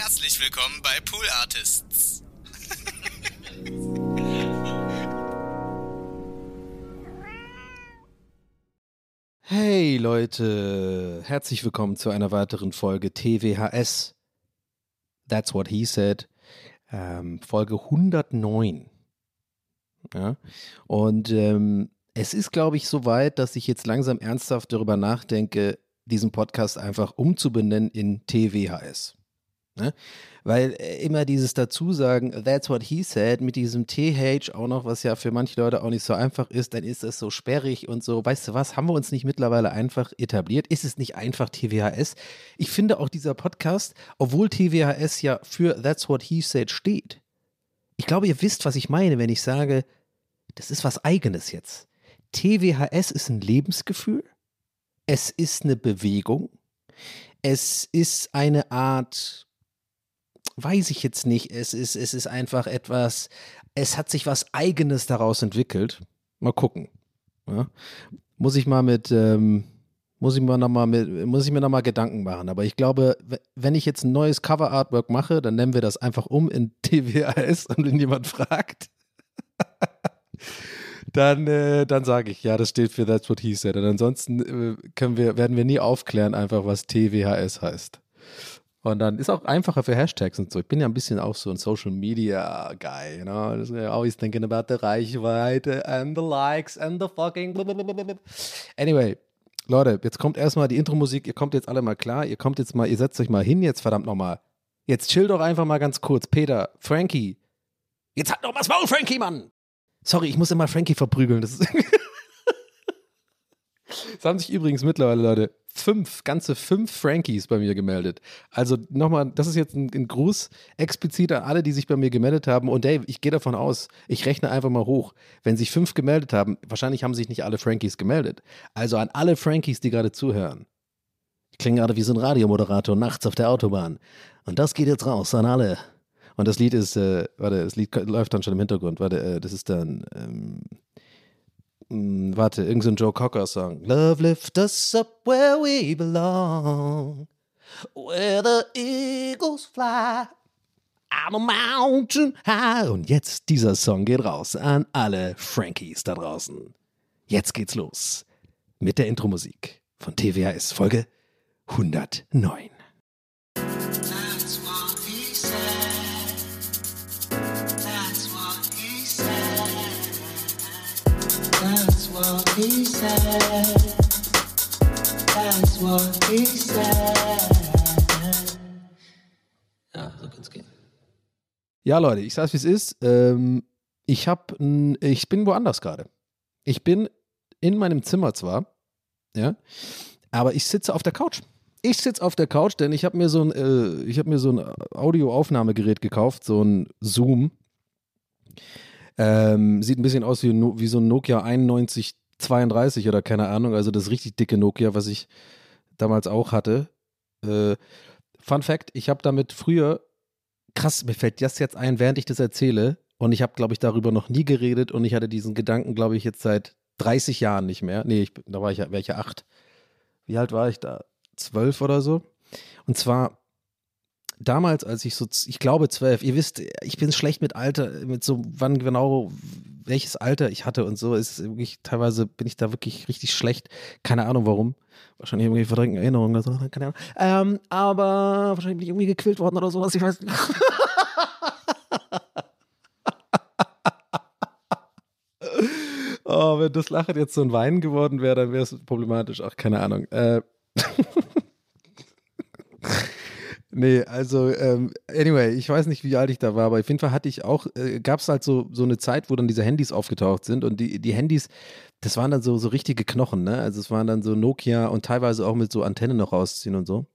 Herzlich willkommen bei Pool Artists. Hey Leute, herzlich willkommen zu einer weiteren Folge TWHS. That's what he said. Ähm, Folge 109. Ja? Und ähm, es ist, glaube ich, so weit, dass ich jetzt langsam ernsthaft darüber nachdenke, diesen Podcast einfach umzubenennen in TWHS. Ne? Weil äh, immer dieses Dazusagen, that's what he said, mit diesem TH auch noch, was ja für manche Leute auch nicht so einfach ist, dann ist das so sperrig und so. Weißt du was, haben wir uns nicht mittlerweile einfach etabliert? Ist es nicht einfach TWHS? Ich finde auch dieser Podcast, obwohl TWHS ja für that's what he said steht. Ich glaube, ihr wisst, was ich meine, wenn ich sage, das ist was Eigenes jetzt. TWHS ist ein Lebensgefühl. Es ist eine Bewegung. Es ist eine Art weiß ich jetzt nicht. Es ist, es ist einfach etwas, es hat sich was Eigenes daraus entwickelt. Mal gucken. Ja. Muss ich mal mit, ähm, muss ich mir nochmal mit, muss ich mir nochmal Gedanken machen. Aber ich glaube, wenn ich jetzt ein neues Cover-Artwork mache, dann nennen wir das einfach um in TWAS und wenn jemand fragt, dann, äh, dann sage ich, ja, das steht für That's What He Said. Und ansonsten äh, können wir, werden wir nie aufklären, einfach was TWHS heißt. Und dann ist auch einfacher für Hashtags und so. Ich bin ja ein bisschen auch so ein Social Media Guy, you know. Always thinking about the Reichweite and the likes and the fucking. Anyway, Leute, jetzt kommt erstmal die Intro-Musik. Ihr kommt jetzt alle mal klar. Ihr kommt jetzt mal, ihr setzt euch mal hin jetzt, verdammt nochmal. Jetzt chill doch einfach mal ganz kurz. Peter, Frankie. Jetzt hat noch was Maul, Frankie, Mann! Sorry, ich muss immer Frankie verprügeln. Das. Es haben sich übrigens mittlerweile, Leute, fünf, ganze fünf Frankies bei mir gemeldet. Also nochmal, das ist jetzt ein, ein, Gruß explizit an alle, die sich bei mir gemeldet haben. Und Dave, ich gehe davon aus, ich rechne einfach mal hoch. Wenn sich fünf gemeldet haben, wahrscheinlich haben sich nicht alle Frankies gemeldet. Also an alle Frankies, die gerade zuhören. Ich klinge gerade wie so ein Radiomoderator nachts auf der Autobahn. Und das geht jetzt raus an alle. Und das Lied ist, äh, warte, das Lied läuft dann schon im Hintergrund. Warte, äh, das ist dann. Ähm, hm, warte, irgendein so Joe Cocker-Song. Love lift us up where we belong, where the eagles fly. I'm a mountain high. Und jetzt dieser Song geht raus an alle Frankies da draußen. Jetzt geht's los mit der Intro-Musik von TWHS Folge 109. Ja, so kann's gehen. Ja, Leute, ich sag's wie es ist. Ähm, ich hab, ich bin woanders gerade. Ich bin in meinem Zimmer zwar, ja, aber ich sitze auf der Couch. Ich sitze auf der Couch, denn ich habe mir so ein, äh, ich habe mir so ein Audioaufnahmegerät gekauft, so ein Zoom. Ähm, sieht ein bisschen aus wie, wie so ein Nokia 9132 oder keine Ahnung, also das richtig dicke Nokia, was ich damals auch hatte. Äh, Fun Fact: Ich habe damit früher, krass, mir fällt das jetzt ein, während ich das erzähle, und ich habe, glaube ich, darüber noch nie geredet und ich hatte diesen Gedanken, glaube ich, jetzt seit 30 Jahren nicht mehr. Nee, ich, da war ich ja, welche acht. Wie alt war ich da? Zwölf oder so. Und zwar damals, als ich so, ich glaube zwölf, ihr wisst, ich bin schlecht mit Alter, mit so, wann genau, welches Alter ich hatte und so, ist wirklich, teilweise bin ich da wirklich richtig schlecht. Keine Ahnung warum. Wahrscheinlich irgendwie verdrängten Erinnerungen oder so, keine Ahnung. Ähm, aber wahrscheinlich bin ich irgendwie gequält worden oder sowas, ich weiß nicht. Oh, wenn das Lachen jetzt so ein Wein geworden wäre, dann wäre es problematisch. Ach, keine Ahnung. Äh, nee, also, ähm, anyway, ich weiß nicht, wie alt ich da war, aber auf jeden Fall hatte ich auch, äh, gab es halt so, so eine Zeit, wo dann diese Handys aufgetaucht sind und die, die Handys, das waren dann so, so richtige Knochen, ne? Also es waren dann so Nokia und teilweise auch mit so Antennen noch rausziehen und so.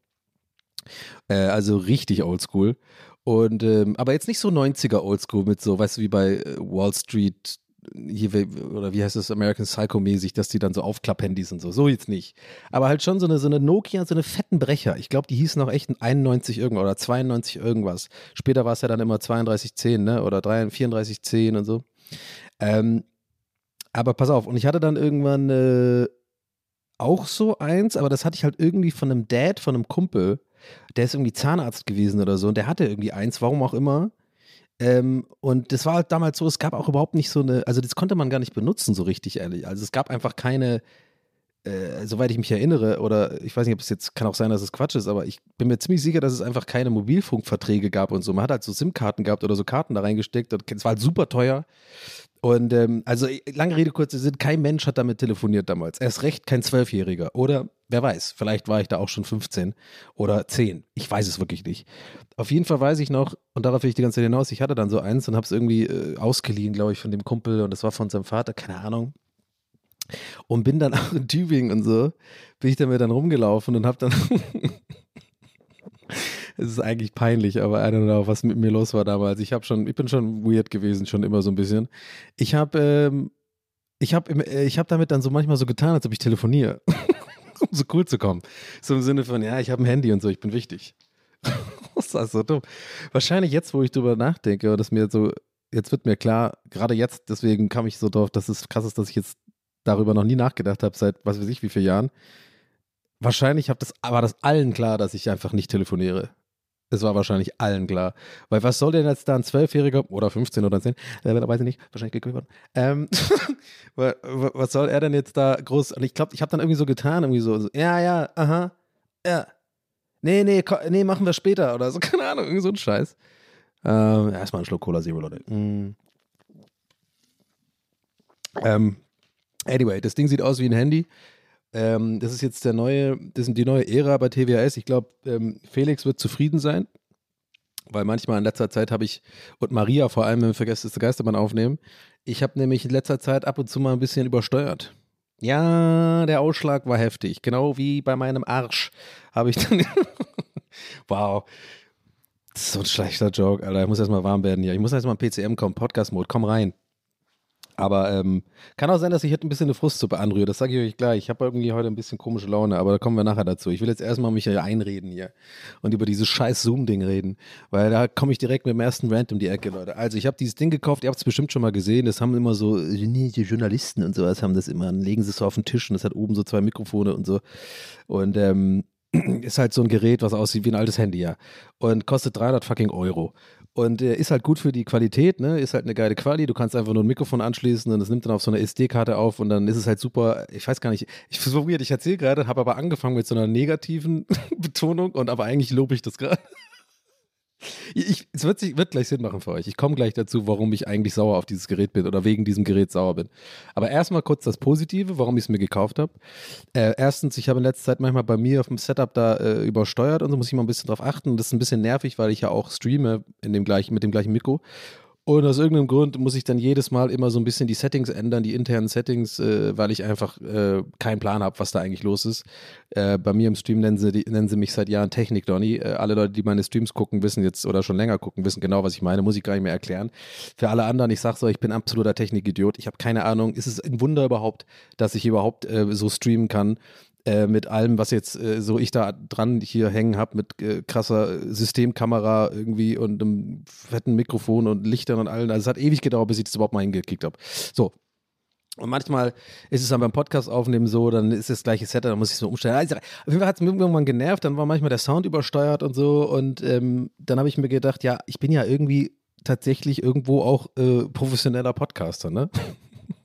Äh, also richtig oldschool. Und, ähm, aber jetzt nicht so 90er oldschool mit so, weißt du, wie bei äh, Wall Street hier, oder wie heißt das, American Psycho mäßig, dass die dann so Aufklapp-Handys und so. So jetzt nicht. Aber halt schon so eine, so eine Nokia, so eine fetten Brecher. Ich glaube, die hießen auch echt 91 irgendwas oder 92 irgendwas. Später war es ja dann immer 3210, ne? Oder 3 3410 und so. Ähm, aber pass auf, und ich hatte dann irgendwann äh, auch so eins, aber das hatte ich halt irgendwie von einem Dad, von einem Kumpel, der ist irgendwie Zahnarzt gewesen oder so, und der hatte irgendwie eins, warum auch immer. Ähm, und das war halt damals so, es gab auch überhaupt nicht so eine, also das konnte man gar nicht benutzen, so richtig ehrlich. Also es gab einfach keine, äh, soweit ich mich erinnere, oder ich weiß nicht, ob es jetzt, kann auch sein, dass es Quatsch ist, aber ich bin mir ziemlich sicher, dass es einfach keine Mobilfunkverträge gab und so. Man hat halt so SIM-Karten gehabt oder so Karten da reingesteckt und es war halt super teuer. Und ähm, also lange Rede, kurze Sinn, kein Mensch hat damit telefoniert damals. Erst recht kein Zwölfjähriger. Oder wer weiß, vielleicht war ich da auch schon 15 oder 10. Ich weiß es wirklich nicht. Auf jeden Fall weiß ich noch, und darauf will ich die ganze Zeit hinaus, ich hatte dann so eins und habe es irgendwie äh, ausgeliehen, glaube ich, von dem Kumpel und das war von seinem Vater, keine Ahnung. Und bin dann auch in Tübingen und so, bin ich damit dann rumgelaufen und habe dann Es ist eigentlich peinlich, aber I don't know, was mit mir los war damals. Ich habe schon, ich bin schon weird gewesen, schon immer so ein bisschen. Ich habe, ähm, ich habe, äh, ich habe damit dann so manchmal so getan, als ob ich telefoniere, um so cool zu kommen. So im Sinne von, ja, ich habe ein Handy und so, ich bin wichtig. das ist so dumm. Wahrscheinlich jetzt, wo ich drüber nachdenke, und das mir so, jetzt wird mir klar, gerade jetzt, deswegen kam ich so drauf, dass es krass ist, dass ich jetzt darüber noch nie nachgedacht habe, seit was weiß ich wie vielen Jahren. Wahrscheinlich das, war das allen klar, dass ich einfach nicht telefoniere. Es war wahrscheinlich allen klar. Weil was soll denn jetzt da ein Zwölfjähriger oder 15 oder 10, äh, weiß ich nicht, wahrscheinlich gekümmert worden. Ähm, wa- wa- was soll er denn jetzt da groß? Und ich glaube, ich habe dann irgendwie so getan, irgendwie so, so, ja, ja, aha, ja. Nee, nee, nee, machen wir später oder so, keine Ahnung, irgendwie so ein Scheiß. Ähm, erstmal einen Schluck Cola Zero, Leute. Mm. Ähm, anyway, das Ding sieht aus wie ein Handy. Ähm, das ist jetzt der neue, das ist die neue Ära bei TWS. Ich glaube, ähm, Felix wird zufrieden sein, weil manchmal in letzter Zeit habe ich, und Maria vor allem, wenn wir der Geistermann aufnehmen, ich habe nämlich in letzter Zeit ab und zu mal ein bisschen übersteuert. Ja, der Ausschlag war heftig. Genau wie bei meinem Arsch habe ich dann. wow. Das ist so ein schlechter Joke, Alter. Ich muss erstmal warm werden hier. Ich muss erstmal PCM kommen, Podcast-Mode. Komm rein. Aber ähm, kann auch sein, dass ich heute ein bisschen eine Frustsuppe anrühre. Das sage ich euch gleich. Ich habe irgendwie heute ein bisschen komische Laune, aber da kommen wir nachher dazu. Ich will jetzt erstmal mich hier einreden hier und über dieses scheiß Zoom-Ding reden, weil da komme ich direkt mit dem ersten Rant um die Ecke, Leute. Also ich habe dieses Ding gekauft, ihr habt es bestimmt schon mal gesehen. Das haben immer so die Journalisten und sowas haben das immer. Dann legen sie es so auf den Tisch und es hat oben so zwei Mikrofone und so. Und ähm, ist halt so ein Gerät, was aussieht wie ein altes Handy, ja. Und kostet 300 fucking Euro. Und äh, ist halt gut für die Qualität, ne? Ist halt eine geile Quali. Du kannst einfach nur ein Mikrofon anschließen und es nimmt dann auf so einer SD-Karte auf und dann ist es halt super. Ich weiß gar nicht, ich weird, ich erzähle gerade, habe aber angefangen mit so einer negativen Betonung und aber eigentlich lobe ich das gerade. Ich, es wird, sich, wird gleich Sinn machen für euch. Ich komme gleich dazu, warum ich eigentlich sauer auf dieses Gerät bin oder wegen diesem Gerät sauer bin. Aber erstmal kurz das Positive, warum ich es mir gekauft habe. Äh, erstens, ich habe in letzter Zeit manchmal bei mir auf dem Setup da äh, übersteuert und so muss ich mal ein bisschen drauf achten. Das ist ein bisschen nervig, weil ich ja auch streame in dem gleichen, mit dem gleichen Mikro. Und aus irgendeinem Grund muss ich dann jedes Mal immer so ein bisschen die Settings ändern, die internen Settings, äh, weil ich einfach äh, keinen Plan habe, was da eigentlich los ist. Äh, bei mir im Stream nennen sie, die, nennen sie mich seit Jahren Technik Donny. Äh, alle Leute, die meine Streams gucken, wissen jetzt oder schon länger gucken, wissen genau, was ich meine. Muss ich gar nicht mehr erklären. Für alle anderen, ich sage so, ich bin absoluter Technikidiot. Ich habe keine Ahnung. Ist es ein Wunder überhaupt, dass ich überhaupt äh, so streamen kann? Äh, mit allem, was jetzt äh, so ich da dran hier hängen habe, mit äh, krasser Systemkamera irgendwie und einem fetten Mikrofon und Lichtern und allen. Also es hat ewig gedauert, bis ich das überhaupt mal hingekickt habe. So. Und manchmal ist es dann beim Podcast aufnehmen so, dann ist das gleiche Set, dann muss ich so umstellen. Also, auf jeden Fall hat es mir irgendwann genervt, dann war manchmal der Sound übersteuert und so. Und ähm, dann habe ich mir gedacht, ja, ich bin ja irgendwie tatsächlich irgendwo auch äh, professioneller Podcaster, ne?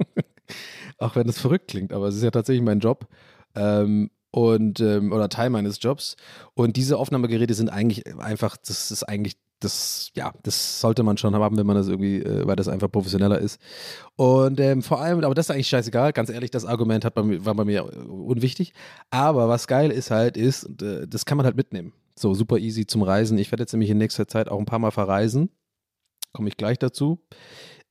auch wenn das verrückt klingt, aber es ist ja tatsächlich mein Job. Ähm, und ähm, oder Teil meines Jobs. Und diese Aufnahmegeräte sind eigentlich einfach, das ist eigentlich das, ja, das sollte man schon haben, wenn man das irgendwie, äh, weil das einfach professioneller ist. Und ähm, vor allem, aber das ist eigentlich scheißegal, ganz ehrlich, das Argument hat bei mir, war bei mir unwichtig. Aber was geil ist halt, ist, äh, das kann man halt mitnehmen. So super easy zum Reisen. Ich werde jetzt nämlich in nächster Zeit auch ein paar Mal verreisen. Komme ich gleich dazu.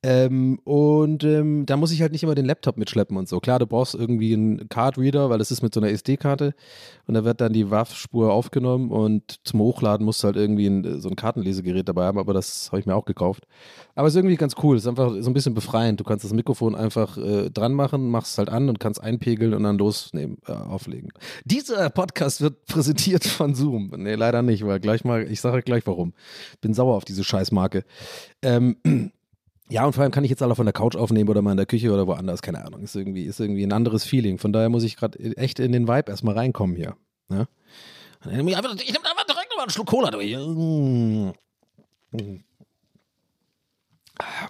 Ähm, und ähm, da muss ich halt nicht immer den Laptop mitschleppen und so. Klar, du brauchst irgendwie einen Card-Reader, weil das ist mit so einer SD-Karte und da wird dann die WAV-Spur aufgenommen und zum Hochladen musst du halt irgendwie ein, so ein Kartenlesegerät dabei haben, aber das habe ich mir auch gekauft. Aber es ist irgendwie ganz cool, es ist einfach so ein bisschen befreiend. Du kannst das Mikrofon einfach äh, dran machen, machst es halt an und kannst einpegeln und dann losnehmen, äh, auflegen. Dieser Podcast wird präsentiert von Zoom. Nee, leider nicht, weil gleich mal, ich sage gleich warum. Bin sauer auf diese Scheißmarke. Ähm, ja, und vor allem kann ich jetzt alle von der Couch aufnehmen oder mal in der Küche oder woanders, keine Ahnung. Ist irgendwie, ist irgendwie ein anderes Feeling. Von daher muss ich gerade echt in den Vibe erstmal reinkommen hier. Ne? Ich nehme einfach direkt nochmal einen Schluck Cola durch.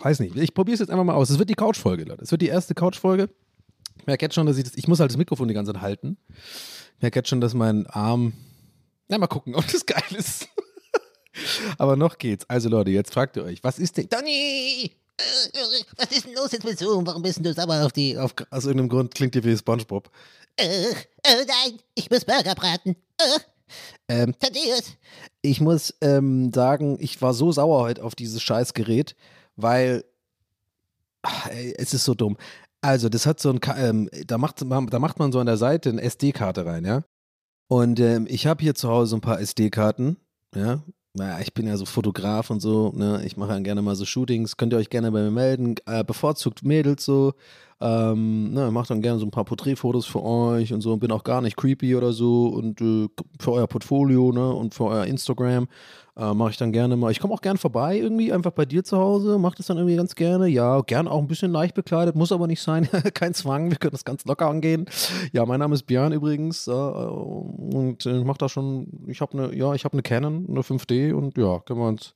Weiß nicht, ich probiere es jetzt einfach mal aus. Es wird die Couch-Folge, Leute. Es wird die erste Couch-Folge. Ich merke jetzt schon, dass ich das, ich muss halt das Mikrofon die ganze Zeit halten. Ich merke jetzt schon, dass mein Arm, na mal gucken, ob das geil ist. Aber noch geht's. Also Leute, jetzt fragt ihr euch, was ist denn, Donny! Was ist denn los jetzt mit Zoom? Warum bist du sauer auf die. Auf, aus irgendeinem Grund klingt ihr wie Spongebob. Äh, äh, nein, ich muss Burger braten. Äh, Ähm, Thaddeus. ich muss ähm, sagen, ich war so sauer heute auf dieses Scheißgerät, weil ach, ey, es ist so dumm. Also, das hat so ein, Ka- ähm, da, macht, da macht man so an der Seite eine SD-Karte rein, ja. Und ähm, ich habe hier zu Hause ein paar SD-Karten, ja. Naja, ich bin ja so Fotograf und so, ne? Ich mache ja gerne mal so Shootings. Könnt ihr euch gerne bei mir melden. Äh, bevorzugt Mädels so. Ähm, ne, macht dann gerne so ein paar Porträtfotos für euch und so. Bin auch gar nicht creepy oder so. Und äh, für euer Portfolio, ne? Und für euer Instagram äh, mache ich dann gerne mal. Ich komme auch gerne vorbei irgendwie, einfach bei dir zu Hause. Mach das dann irgendwie ganz gerne. Ja, gern auch ein bisschen leicht bekleidet, muss aber nicht sein. Kein Zwang, wir können das ganz locker angehen. Ja, mein Name ist Björn übrigens. Äh, und ich mache da schon, ich habe eine, ja, ich habe eine Canon, eine 5D und ja, können wir uns,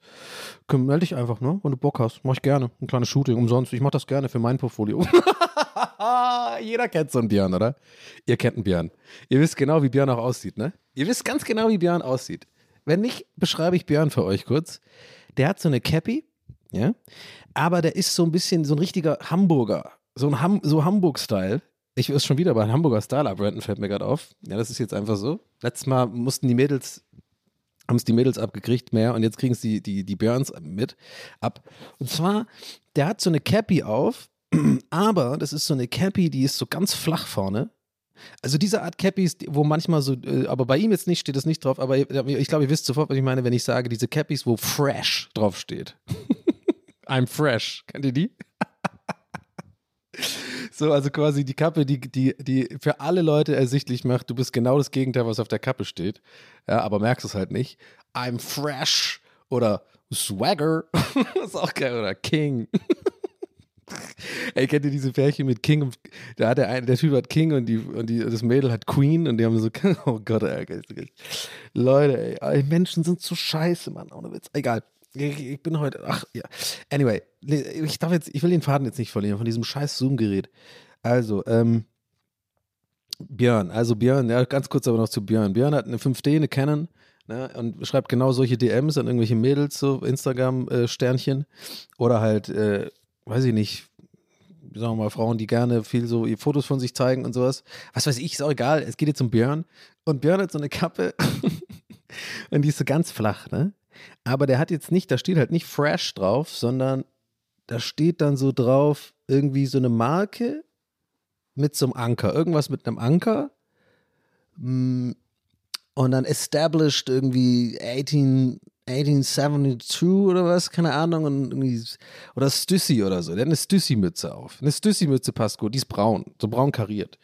können, melde dich einfach, ne? Wenn du Bock hast. Mach ich gerne. Ein kleines Shooting umsonst. Ich mache das gerne für mein Portfolio. Jeder kennt so einen Björn, oder? Ihr kennt einen Björn. Ihr wisst genau, wie Björn auch aussieht, ne? Ihr wisst ganz genau, wie Björn aussieht. Wenn nicht, beschreibe ich Björn für euch kurz. Der hat so eine Cappy, ja, aber der ist so ein bisschen so ein richtiger Hamburger, so ein Ham so Hamburg-Style. Ich ist schon wieder bei einem Hamburger Style abbranden, fällt mir gerade auf. Ja, das ist jetzt einfach so. Letztes Mal mussten die Mädels, haben es die Mädels abgekriegt mehr und jetzt kriegen es die, die, die Björns mit ab. Und zwar, der hat so eine Cappy auf, aber das ist so eine Cappy, die ist so ganz flach vorne. Also diese Art Cappies, wo manchmal so, äh, aber bei ihm jetzt nicht, steht das nicht drauf, aber ich glaube, ihr wisst sofort, was ich meine, wenn ich sage, diese Cappies, wo fresh drauf steht. I'm fresh. Kennt ihr die? so, also quasi die Kappe, die, die, die für alle Leute ersichtlich macht, du bist genau das Gegenteil, was auf der Kappe steht. Ja, aber merkst es halt nicht. I'm fresh oder Swagger. ist auch geil. Oder King. Ey, kennt ihr diese Pärchen mit King? Und, da hat der, eine, der Typ hat King und, die, und die, das Mädel hat Queen und die haben so, oh Gott, ey, Leute, ey, Menschen sind so scheiße, Mann, ohne Witz. Egal. Ich, ich bin heute, ach ja. Anyway, ich darf jetzt, ich will den Faden jetzt nicht verlieren von diesem scheiß Zoom-Gerät. Also, ähm, Björn, also Björn, ja, ganz kurz aber noch zu Björn. Björn hat eine 5D, eine Canon, ne, und schreibt genau solche DMs an irgendwelche Mädels, so Instagram-Sternchen. Oder halt, äh, weiß ich nicht, sagen wir mal, Frauen, die gerne viel so Fotos von sich zeigen und sowas. Was weiß ich, ist auch egal. Es geht jetzt um Björn. Und Björn hat so eine Kappe und die ist so ganz flach, ne? Aber der hat jetzt nicht, da steht halt nicht fresh drauf, sondern da steht dann so drauf irgendwie so eine Marke mit so einem Anker. Irgendwas mit einem Anker. Mm, Und dann established irgendwie 18, 1872 oder was, keine Ahnung. Und irgendwie, oder Stüssi oder so. Der hat eine Stüssi-Mütze auf. Eine Stüssi-Mütze passt gut. Die ist braun, so braun kariert.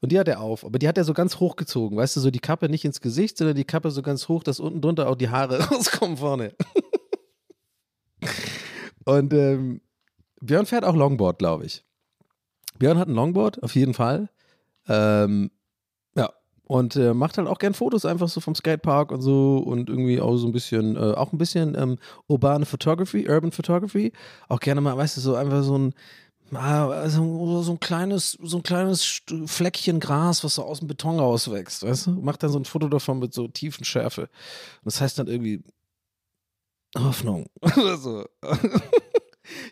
Und die hat er auf. Aber die hat er so ganz hochgezogen. Weißt du, so die Kappe nicht ins Gesicht, sondern die Kappe so ganz hoch, dass unten drunter auch die Haare rauskommen vorne. Und ähm, Björn fährt auch Longboard, glaube ich. Björn hat ein Longboard, auf jeden Fall. Ähm, und äh, macht halt auch gern Fotos einfach so vom Skatepark und so und irgendwie auch so ein bisschen, äh, auch ein bisschen ähm, urbane Photography, Urban Photography. Auch gerne mal, weißt du, so einfach so ein, ah, so, ein kleines, so ein kleines Fleckchen Gras, was so aus dem Beton rauswächst, weißt du? Macht dann so ein Foto davon mit so tiefen Schärfe. Und das heißt dann irgendwie Hoffnung oder so.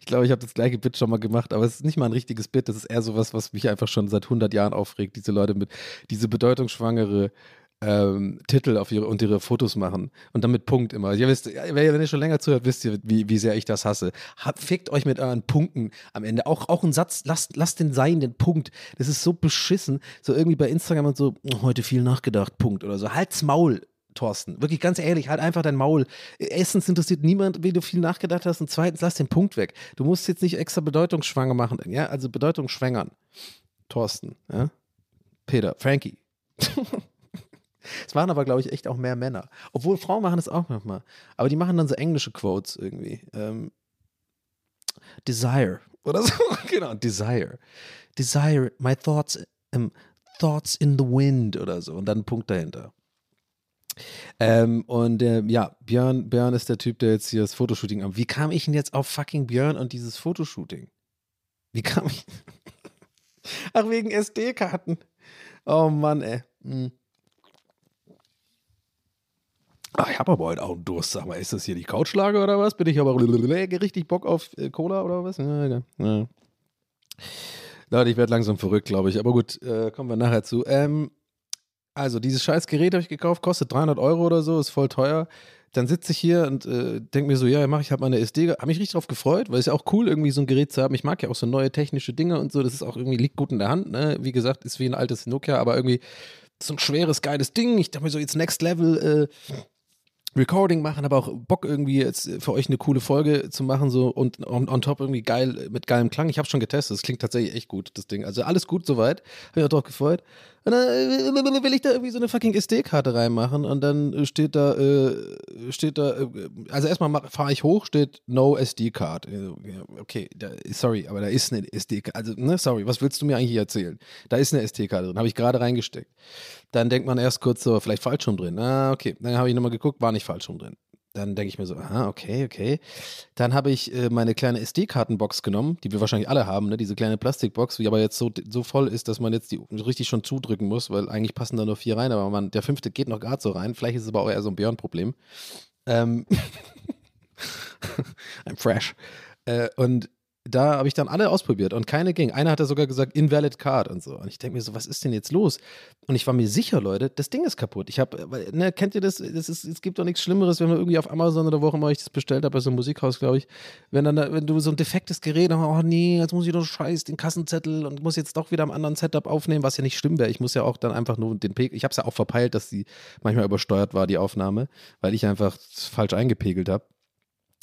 Ich glaube, ich habe das gleiche Bit schon mal gemacht, aber es ist nicht mal ein richtiges Bit. Das ist eher sowas, was mich einfach schon seit 100 Jahren aufregt. Diese Leute mit diese bedeutungsschwangere ähm, Titel auf ihre und ihre Fotos machen und dann mit Punkt immer. Ihr wisst, wenn ihr schon länger zuhört, wisst ihr, wie, wie sehr ich das hasse. Hab, fickt euch mit euren Punkten am Ende. Auch, auch ein Satz, lasst, lasst den sein, den Punkt. Das ist so beschissen. So irgendwie bei Instagram und so, "Oh, heute viel nachgedacht, Punkt oder so. Halt's Maul. Thorsten, wirklich ganz ehrlich, halt einfach dein Maul. Erstens interessiert niemand, wie du viel nachgedacht hast und zweitens lass den Punkt weg. Du musst jetzt nicht extra bedeutungsschwanger machen, ja, also bedeutungsschwängern. Thorsten, ja. Peter, Frankie. Es waren aber, glaube ich, echt auch mehr Männer. Obwohl Frauen machen das auch manchmal. Aber die machen dann so englische Quotes irgendwie. Ähm, Desire oder so. genau, Desire. Desire, my thoughts, ähm, thoughts in the wind oder so. Und dann ein Punkt dahinter. Ähm, und ähm, ja, Björn, Björn ist der Typ, der jetzt hier das Fotoshooting am. Wie kam ich denn jetzt auf fucking Björn und dieses Fotoshooting? Wie kam ich? Ach, wegen SD-Karten. Oh Mann, ey. Hm. Ah, ich habe aber heute auch einen Durst. Sag mal, ist das hier die Couchlage oder was? Bin ich aber richtig Bock auf äh, Cola oder was? Ja, ja. ja. Leute, ich werde langsam verrückt, glaube ich. Aber gut, äh, kommen wir nachher zu. Ähm, also, dieses scheiß Gerät habe ich gekauft, kostet 300 Euro oder so, ist voll teuer. Dann sitze ich hier und äh, denke mir so, ja, mach ich habe meine SD, habe mich richtig drauf gefreut, weil es ist ja auch cool, irgendwie so ein Gerät zu haben. Ich mag ja auch so neue technische Dinge und so, das ist auch irgendwie, liegt gut in der Hand, ne? Wie gesagt, ist wie ein altes Nokia, aber irgendwie so ein schweres, geiles Ding. Ich dachte mir so, jetzt Next Level, äh, Recording machen, aber auch Bock irgendwie jetzt für euch eine coole Folge zu machen so und on, on top irgendwie geil mit geilem Klang. Ich habe schon getestet, es klingt tatsächlich echt gut das Ding. Also alles gut soweit, habe ich auch drauf gefreut. Und dann äh, will ich da irgendwie so eine fucking SD-Karte reinmachen und dann steht da äh, steht da äh, also erstmal fahre ich hoch, steht No SD-Card. Okay, da, sorry, aber da ist eine SD-Karte. Also ne, sorry, was willst du mir eigentlich erzählen? Da ist eine SD-Karte drin, habe ich gerade reingesteckt. Dann denkt man erst kurz so, vielleicht Fallschirm drin. Ah, okay. Dann habe ich nochmal geguckt, war nicht Fallschirm drin. Dann denke ich mir so, aha, okay, okay. Dann habe ich äh, meine kleine SD-Kartenbox genommen, die wir wahrscheinlich alle haben, ne? diese kleine Plastikbox, die aber jetzt so, so voll ist, dass man jetzt die richtig schon zudrücken muss, weil eigentlich passen da nur vier rein, aber man, der fünfte geht noch gerade so rein. Vielleicht ist es aber auch eher so ein Björn-Problem. Ähm I'm fresh. Äh, und da habe ich dann alle ausprobiert und keine ging. Einer hat da sogar gesagt, invalid card und so. Und ich denke mir so, was ist denn jetzt los? Und ich war mir sicher, Leute, das Ding ist kaputt. Ich habe, ne, kennt ihr das? das ist, es gibt doch nichts Schlimmeres, wenn man irgendwie auf Amazon oder wo auch immer ich das bestellt habe, bei so einem Musikhaus, glaube ich, wenn dann, da, wenn du so ein defektes Gerät, oh nee, jetzt muss ich doch scheiß den Kassenzettel und muss jetzt doch wieder am anderen Setup aufnehmen, was ja nicht schlimm wäre. Ich muss ja auch dann einfach nur den Pegel, ich habe es ja auch verpeilt, dass die manchmal übersteuert war, die Aufnahme, weil ich einfach falsch eingepegelt habe.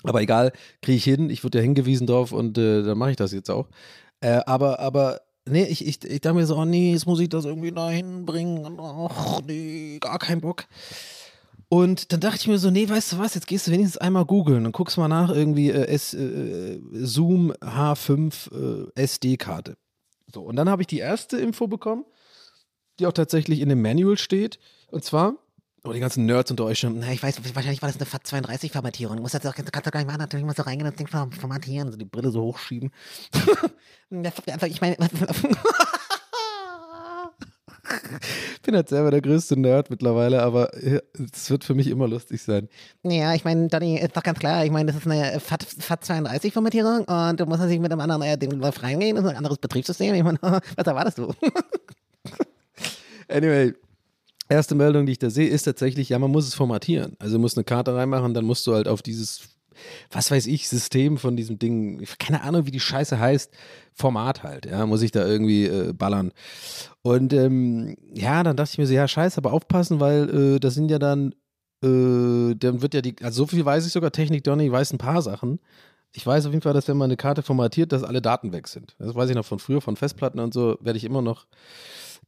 Aber egal, kriege ich hin. Ich wurde ja hingewiesen drauf und äh, dann mache ich das jetzt auch. Äh, aber, aber, nee, ich, ich, ich dachte mir so, oh nee, jetzt muss ich das irgendwie da hinbringen. Ach nee, gar kein Bock. Und dann dachte ich mir so, nee, weißt du was, jetzt gehst du wenigstens einmal googeln und guckst mal nach irgendwie äh, S, äh, Zoom H5 äh, SD-Karte. So, und dann habe ich die erste Info bekommen, die auch tatsächlich in dem Manual steht. Und zwar, Oh, die ganzen Nerds unter euch schon. Na, ich weiß, wahrscheinlich war das eine FAT32-Formatierung. Du musst das auch, kannst du gar nicht machen, natürlich musst du reingehen und das Ding formatieren. Also die Brille so hochschieben. Ich meine, Ich bin halt selber der größte Nerd mittlerweile, aber äh, es wird für mich immer lustig sein. ja, ich meine, Donny, ist doch ganz klar. Ich meine, das ist eine FAT, FAT32-Formatierung und du musst natürlich mit einem anderen äh, Ding drauf reingehen. Das ist ein anderes Betriebssystem. Ich meine, was erwartest du? Anyway, erste Meldung, die ich da sehe, ist tatsächlich, ja, man muss es formatieren. Also du musst eine Karte reinmachen, dann musst du halt auf dieses, was weiß ich, System von diesem Ding, keine Ahnung, wie die Scheiße heißt, Format halt, ja, muss ich da irgendwie äh, ballern. Und ähm, ja, dann dachte ich mir so, ja, scheiße, aber aufpassen, weil äh, das sind ja dann, äh, dann wird ja die, also so viel weiß ich sogar, Technik Donny weiß ein paar Sachen. Ich weiß auf jeden Fall, dass wenn man eine Karte formatiert, dass alle Daten weg sind. Das weiß ich noch von früher, von Festplatten und so, werde ich immer noch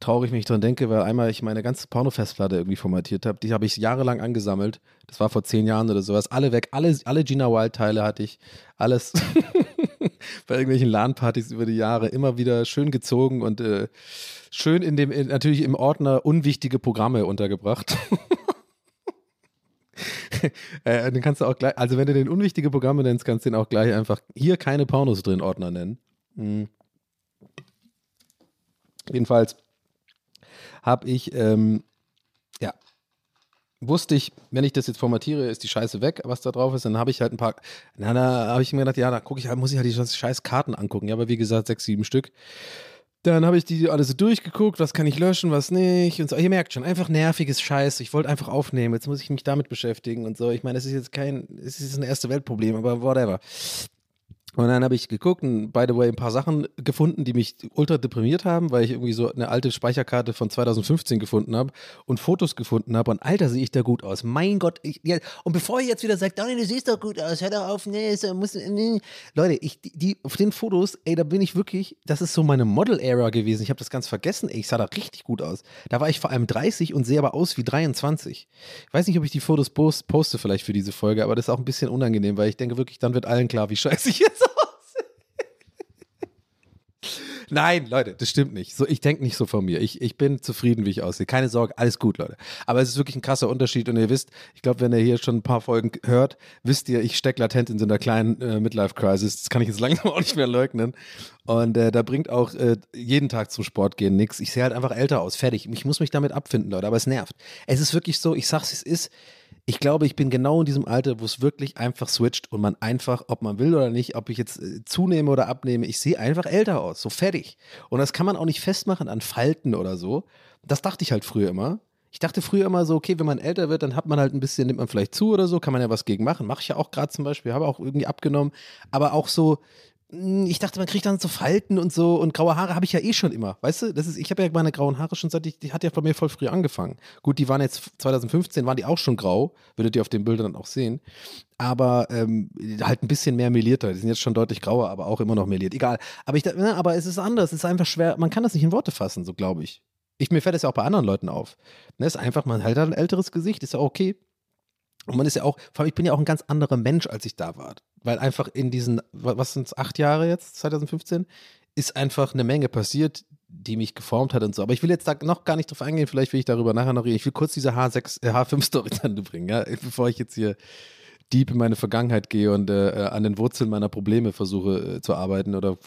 traurig, wenn ich dran denke, weil einmal ich meine ganze Porno-Festplatte irgendwie formatiert habe. Die habe ich jahrelang angesammelt. Das war vor zehn Jahren oder sowas. Alle weg, alle, alle Gina Wild-Teile hatte ich. Alles. bei irgendwelchen LAN-Partys über die Jahre immer wieder schön gezogen und äh, schön in dem, in, natürlich im Ordner unwichtige Programme untergebracht. äh, den kannst du auch gleich, also wenn du den unwichtige Programme nennst, kannst du den auch gleich einfach hier keine Pornos drin Ordner nennen. Mhm. Jedenfalls habe ich, ähm, ja, wusste ich, wenn ich das jetzt formatiere, ist die Scheiße weg, was da drauf ist. Dann habe ich halt ein paar, na, da habe ich mir gedacht, ja, da gucke ich halt, muss ich halt die scheiß Karten angucken. Ja, aber wie gesagt, sechs, sieben Stück. Dann habe ich die alles so durchgeguckt, was kann ich löschen, was nicht und so. Ihr merkt schon, einfach nerviges Scheiß. Ich wollte einfach aufnehmen, jetzt muss ich mich damit beschäftigen und so. Ich meine, es ist jetzt kein, es ist ein erste Weltproblem, aber whatever. Und dann habe ich geguckt und by the way ein paar Sachen gefunden, die mich ultra deprimiert haben, weil ich irgendwie so eine alte Speicherkarte von 2015 gefunden habe und Fotos gefunden habe. Und Alter, sehe ich da gut aus. Mein Gott. Ich, ja, und bevor ihr jetzt wieder sagt, Daniel, du siehst doch gut aus, hör doch auf, nee, so, muss, nee. Leute, ich, die, auf den Fotos, ey, da bin ich wirklich, das ist so meine Model-Era gewesen. Ich habe das ganz vergessen, ey, ich sah da richtig gut aus. Da war ich vor allem 30 und sehe aber aus wie 23. Ich weiß nicht, ob ich die Fotos post, poste vielleicht für diese Folge, aber das ist auch ein bisschen unangenehm, weil ich denke wirklich, dann wird allen klar, wie scheiße ich jetzt Nein, Leute, das stimmt nicht. So, ich denke nicht so von mir. Ich, ich bin zufrieden, wie ich aussehe. Keine Sorge, alles gut, Leute. Aber es ist wirklich ein krasser Unterschied und ihr wisst, ich glaube, wenn ihr hier schon ein paar Folgen hört, wisst ihr, ich stecke latent in so einer kleinen äh, Midlife-Crisis. Das kann ich jetzt langsam auch nicht mehr leugnen. Und äh, da bringt auch äh, jeden Tag zum Sport gehen nichts. Ich sehe halt einfach älter aus. Fertig. Ich muss mich damit abfinden, Leute. Aber es nervt. Es ist wirklich so, ich sag's, es ist ich glaube, ich bin genau in diesem Alter, wo es wirklich einfach switcht und man einfach, ob man will oder nicht, ob ich jetzt äh, zunehme oder abnehme, ich sehe einfach älter aus, so fertig. Und das kann man auch nicht festmachen an Falten oder so. Das dachte ich halt früher immer. Ich dachte früher immer so, okay, wenn man älter wird, dann hat man halt ein bisschen, nimmt man vielleicht zu oder so, kann man ja was gegen machen. Mache ich ja auch gerade zum Beispiel, habe auch irgendwie abgenommen. Aber auch so, ich dachte, man kriegt dann so Falten und so und graue Haare habe ich ja eh schon immer. Weißt du, das ist, ich habe ja meine grauen Haare schon seit ich, die hat ja bei mir voll früh angefangen. Gut, die waren jetzt 2015, waren die auch schon grau, würdet ihr auf den Bildern dann auch sehen. Aber ähm, halt ein bisschen mehr melierter. Die sind jetzt schon deutlich grauer, aber auch immer noch meliert. Egal. Aber ich, ne, aber es ist anders. Es ist einfach schwer. Man kann das nicht in Worte fassen, so glaube ich. Ich, mir fällt das ja auch bei anderen Leuten auf. Ne, ist einfach, man halt ein älteres Gesicht, ist ja okay. Und man ist ja auch, vor allem, ich bin ja auch ein ganz anderer Mensch, als ich da war. Weil einfach in diesen, was sind es, acht Jahre jetzt, 2015, ist einfach eine Menge passiert, die mich geformt hat und so. Aber ich will jetzt da noch gar nicht drauf eingehen, vielleicht will ich darüber nachher noch reden. Ich will kurz diese H6, äh, H5-Story dann bringen, ja, bevor ich jetzt hier deep in meine Vergangenheit gehe und äh, äh, an den Wurzeln meiner Probleme versuche äh, zu arbeiten oder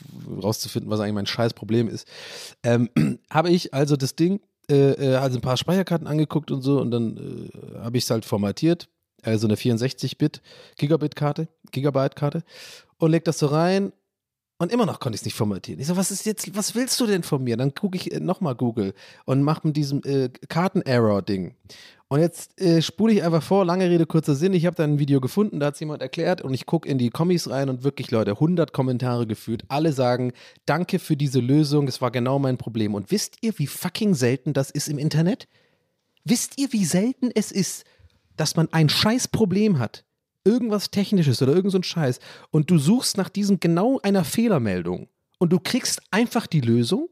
rauszufinden, was eigentlich mein scheiß Problem ist. Ähm, habe ich also das Ding, äh, äh, also ein paar Speicherkarten angeguckt und so und dann habe ich es halt formatiert äh, so eine 64-Bit Gigabit-Karte, Gigabyte-Karte und leg das so rein und immer noch konnte ich es nicht formatieren. Ich so, was ist jetzt, was willst du denn von mir? Dann gucke ich äh, nochmal Google und mache mit diesem äh, Karten-Error-Ding. Und jetzt äh, spule ich einfach vor, lange Rede, kurzer Sinn. Ich habe da ein Video gefunden, da hat es jemand erklärt und ich gucke in die Kommis rein und wirklich, Leute, 100 Kommentare geführt. Alle sagen, danke für diese Lösung, es war genau mein Problem. Und wisst ihr, wie fucking selten das ist im Internet? Wisst ihr, wie selten es ist, dass man ein Scheißproblem hat, irgendwas Technisches oder irgend so ein Scheiß, und du suchst nach diesem genau einer Fehlermeldung. Und du kriegst einfach die Lösung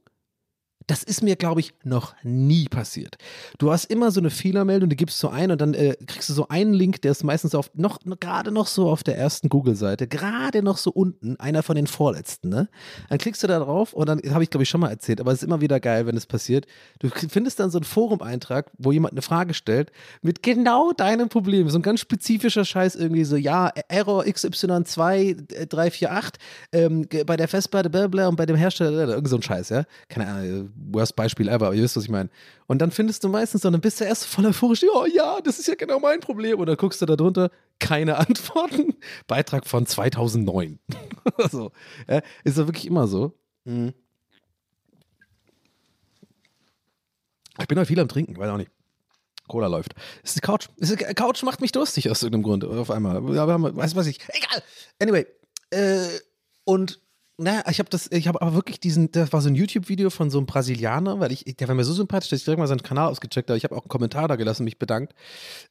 das ist mir, glaube ich, noch nie passiert. Du hast immer so eine Fehlermeldung, die gibst du ein und dann äh, kriegst du so einen Link, der ist meistens auf noch gerade noch so auf der ersten Google-Seite, gerade noch so unten, einer von den vorletzten. Ne? Dann klickst du da drauf und dann habe ich, glaube ich, schon mal erzählt, aber es ist immer wieder geil, wenn es passiert. Du findest dann so einen Forum-Eintrag, wo jemand eine Frage stellt mit genau deinem Problem. So ein ganz spezifischer Scheiß irgendwie so, ja, Error XY2348 ähm, bei der Festplatte blablabla und bei dem Hersteller, irgend so ein Scheiß, ja. Keine Ahnung worst Beispiel ever, aber ihr wisst, was ich meine. Und dann findest du meistens, und dann bist du erst voll euphorisch, oh ja, das ist ja genau mein Problem. Und dann guckst du da drunter, keine Antworten. Beitrag von 2009. so, ja, ist ja wirklich immer so. Mhm. Ich bin heute viel am Trinken, weiß auch nicht. Cola läuft. Ist die Couch. Ist die Couch macht mich durstig aus irgendeinem Grund. Auf einmal. Aber, weißt du was ich. Egal. Anyway. Äh, und naja, ich habe das, ich habe aber wirklich diesen, das war so ein YouTube-Video von so einem Brasilianer, weil ich, der war mir so sympathisch, dass ich direkt mal seinen Kanal ausgecheckt habe. Ich habe auch einen Kommentar da gelassen, mich bedankt,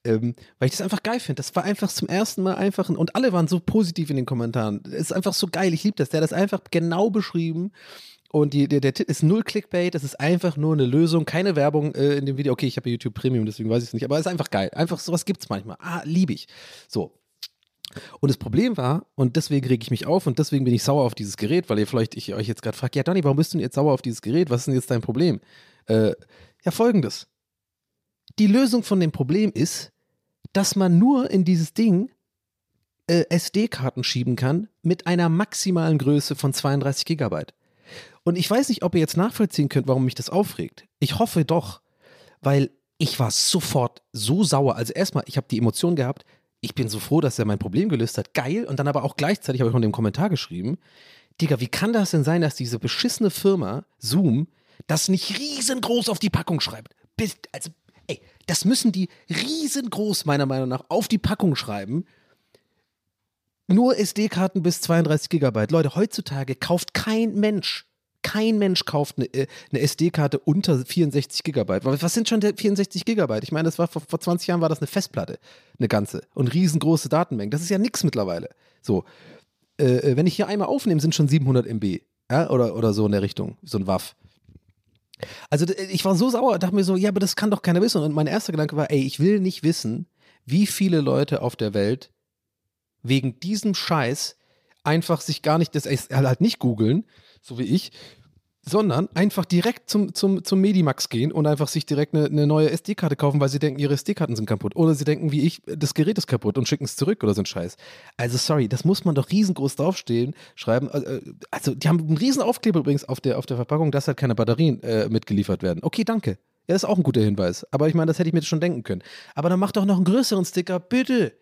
ähm, weil ich das einfach geil finde. Das war einfach zum ersten Mal einfach, und alle waren so positiv in den Kommentaren. Es ist einfach so geil, ich liebe das. Der hat das einfach genau beschrieben. Und die, der, der Titel ist null Clickbait, das ist einfach nur eine Lösung, keine Werbung äh, in dem Video. Okay, ich habe YouTube Premium, deswegen weiß ich es nicht, aber es ist einfach geil. Einfach sowas gibt es manchmal. Ah, liebe ich. So, Und das Problem war, und deswegen reg ich mich auf und deswegen bin ich sauer auf dieses Gerät, weil ihr vielleicht ich euch jetzt gerade fragt, ja Donny, warum bist du denn jetzt sauer auf dieses Gerät? Was ist denn jetzt dein Problem? Äh, ja, folgendes. Die Lösung von dem Problem ist, dass man nur in dieses Ding äh, SD-Karten schieben kann mit einer maximalen Größe von 32 Gigabyte. Und ich weiß nicht, ob ihr jetzt nachvollziehen könnt, warum mich das aufregt. Ich hoffe doch, weil ich war sofort so sauer. Also erstmal, ich habe die Emotion gehabt, ich bin so froh, dass er mein Problem gelöst hat. Geil. Und dann aber auch gleichzeitig habe ich auch in dem Kommentar geschrieben, Digga, wie kann das denn sein, dass diese beschissene Firma Zoom das nicht riesengroß auf die Packung schreibt? Bis, also, ey, das müssen die riesengroß meiner Meinung nach auf die Packung schreiben. Nur SD-Karten bis 32 Gigabyte. Leute, heutzutage kauft kein Mensch, kein Mensch kauft eine, äh, eine SD-Karte unter 64 Gigabyte. Was sind schon 64 Gigabyte? Ich meine, das war vor, vor 20 Jahren war das eine Festplatte, eine ganze und riesengroße Datenmengen. Das ist ja nichts mittlerweile. So, äh, äh wenn ich hier einmal aufnehme, sind schon 700 MB, ja? oder oder so in der Richtung, so ein Waff. Also ich war so sauer, dachte mir so, ja, aber das kann doch keiner wissen. Und mein erster Gedanke war, ey, ich will nicht wissen, wie viele Leute auf der Welt wegen diesem Scheiß einfach sich gar nicht, das halt nicht googeln, so wie ich, sondern einfach direkt zum, zum, zum Medimax gehen und einfach sich direkt eine, eine neue SD-Karte kaufen, weil sie denken, ihre SD-Karten sind kaputt. Oder sie denken, wie ich, das Gerät ist kaputt und schicken es zurück oder so ein Scheiß. Also sorry, das muss man doch riesengroß draufstehen, schreiben. Äh, also die haben einen riesen Aufkleber übrigens auf der, auf der Verpackung, dass halt keine Batterien äh, mitgeliefert werden. Okay, danke. Ja, das ist auch ein guter Hinweis. Aber ich meine, das hätte ich mir schon denken können. Aber dann mach doch noch einen größeren Sticker, bitte.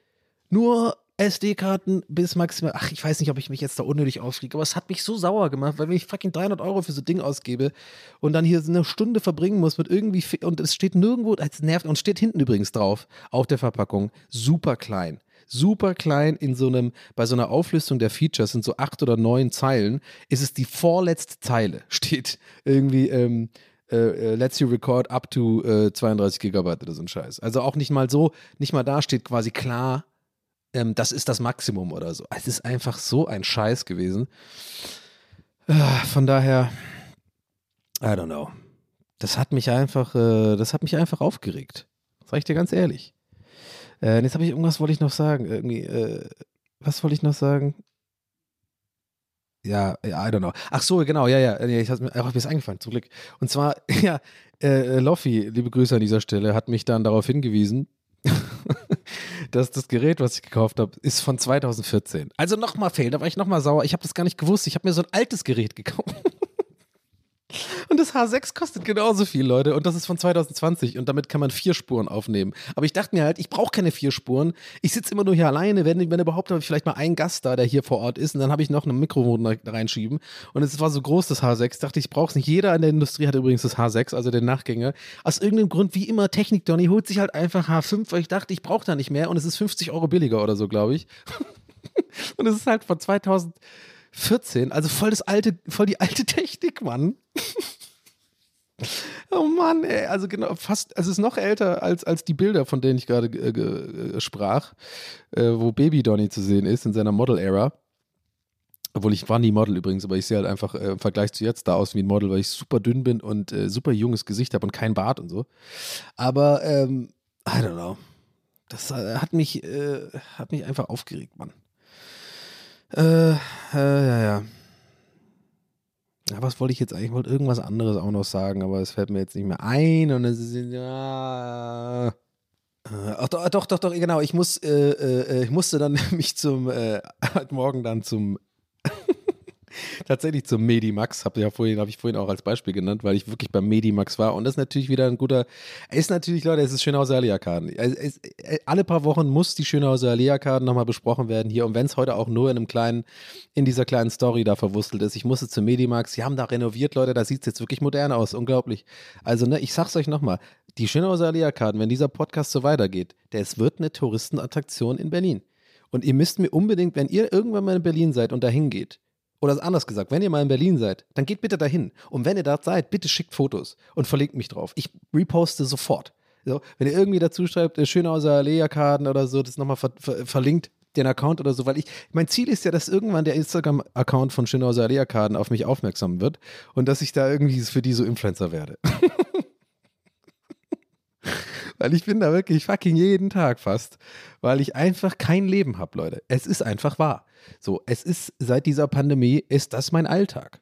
Nur SD-Karten bis maximal, ach, ich weiß nicht, ob ich mich jetzt da unnötig aufrege, aber es hat mich so sauer gemacht, weil wenn ich fucking 300 Euro für so ein Ding ausgebe und dann hier eine Stunde verbringen muss mit irgendwie, und es steht nirgendwo als nervt, und steht hinten übrigens drauf, auf der Verpackung, super klein. Super klein in so einem, bei so einer Auflistung der Features sind so acht oder neun Zeilen, ist es die vorletzte Zeile, steht irgendwie, ähm, Uh, lets you record up to uh, 32 Gigabyte oder so ein Scheiß. Also auch nicht mal so, nicht mal da steht quasi klar, ähm, das ist das Maximum oder so. Es ist einfach so ein Scheiß gewesen. Äh, von daher, I don't know. Das hat mich einfach, äh, das hat mich einfach aufgeregt. Sag ich dir ganz ehrlich. Äh, jetzt habe ich irgendwas wollte ich noch sagen. Irgendwie, äh, was wollte ich noch sagen? Ja, I don't know. Ach so, genau, ja, ja. Ich habe mir mir eingefallen, zum Glück. Und zwar, ja, äh, Loffi, liebe Grüße an dieser Stelle, hat mich dann darauf hingewiesen, dass das Gerät, was ich gekauft habe, ist von 2014. Also nochmal fail, da war ich nochmal sauer. Ich habe das gar nicht gewusst. Ich habe mir so ein altes Gerät gekauft. Und das H6 kostet genauso viel, Leute. Und das ist von 2020. Und damit kann man vier Spuren aufnehmen. Aber ich dachte mir halt, ich brauche keine vier Spuren. Ich sitze immer nur hier alleine. Wenn, wenn überhaupt, habe ich vielleicht mal einen Gast da, der hier vor Ort ist. Und dann habe ich noch ein Mikrofon da reinschieben. Und es war so groß, das H6. Ich dachte, ich brauche es nicht. Jeder in der Industrie hat übrigens das H6, also den Nachgänger. Aus irgendeinem Grund, wie immer, Technik Donny holt sich halt einfach H5, weil ich dachte, ich brauche da nicht mehr. Und es ist 50 Euro billiger oder so, glaube ich. und es ist halt von 2014, also voll das alte, voll die alte Technik, Mann. Oh Mann, ey, also genau, fast, also es ist noch älter als, als die Bilder, von denen ich gerade äh, äh, sprach, äh, wo Baby Donny zu sehen ist in seiner Model-Era. Obwohl ich war nie Model übrigens, aber ich sehe halt einfach äh, im Vergleich zu jetzt da aus wie ein Model, weil ich super dünn bin und äh, super junges Gesicht habe und kein Bart und so. Aber, ähm, I don't know. Das äh, hat mich, hat mich einfach aufgeregt, Mann. Äh, ja, ja. Ja, was wollte ich jetzt eigentlich? Ich wollte irgendwas anderes auch noch sagen, aber es fällt mir jetzt nicht mehr ein und es ist ja. Äh, ach, doch, doch, doch, doch, genau. Ich muss, äh, äh, ich musste dann mich zum äh, heute Morgen dann zum tatsächlich zum Medimax, habe ja vorhin, habe ich vorhin auch als Beispiel genannt, weil ich wirklich beim Medimax war. Und das ist natürlich wieder ein guter, ist natürlich, Leute, es ist Schönhauser Alea-Karten. Alle paar Wochen muss die Schönhauser Alea-Karten nochmal besprochen werden hier. Und wenn es heute auch nur in einem kleinen, in dieser kleinen Story da verwurstelt ist, ich musste zum Medimax, sie haben da renoviert, Leute, da sieht es jetzt wirklich modern aus, unglaublich. Also, ne, ich sag's euch nochmal, die Schönhauser Alea-Karten, wenn dieser Podcast so weitergeht, es wird eine Touristenattraktion in Berlin. Und ihr müsst mir unbedingt, wenn ihr irgendwann mal in Berlin seid und dahin geht, oder anders gesagt, wenn ihr mal in Berlin seid, dann geht bitte dahin. Und wenn ihr dort seid, bitte schickt Fotos und verlinkt mich drauf. Ich reposte sofort. So, wenn ihr irgendwie dazu schreibt, äh, Schönhauser Lea-Karten oder so, das nochmal ver ver verlinkt, den Account oder so, weil ich, mein Ziel ist ja, dass irgendwann der Instagram-Account von Schönhauser Lea-Karten auf mich aufmerksam wird und dass ich da irgendwie für die so Influencer werde. weil ich bin da wirklich fucking jeden Tag fast, weil ich einfach kein Leben habe, Leute. Es ist einfach wahr. So, es ist seit dieser Pandemie ist das mein Alltag.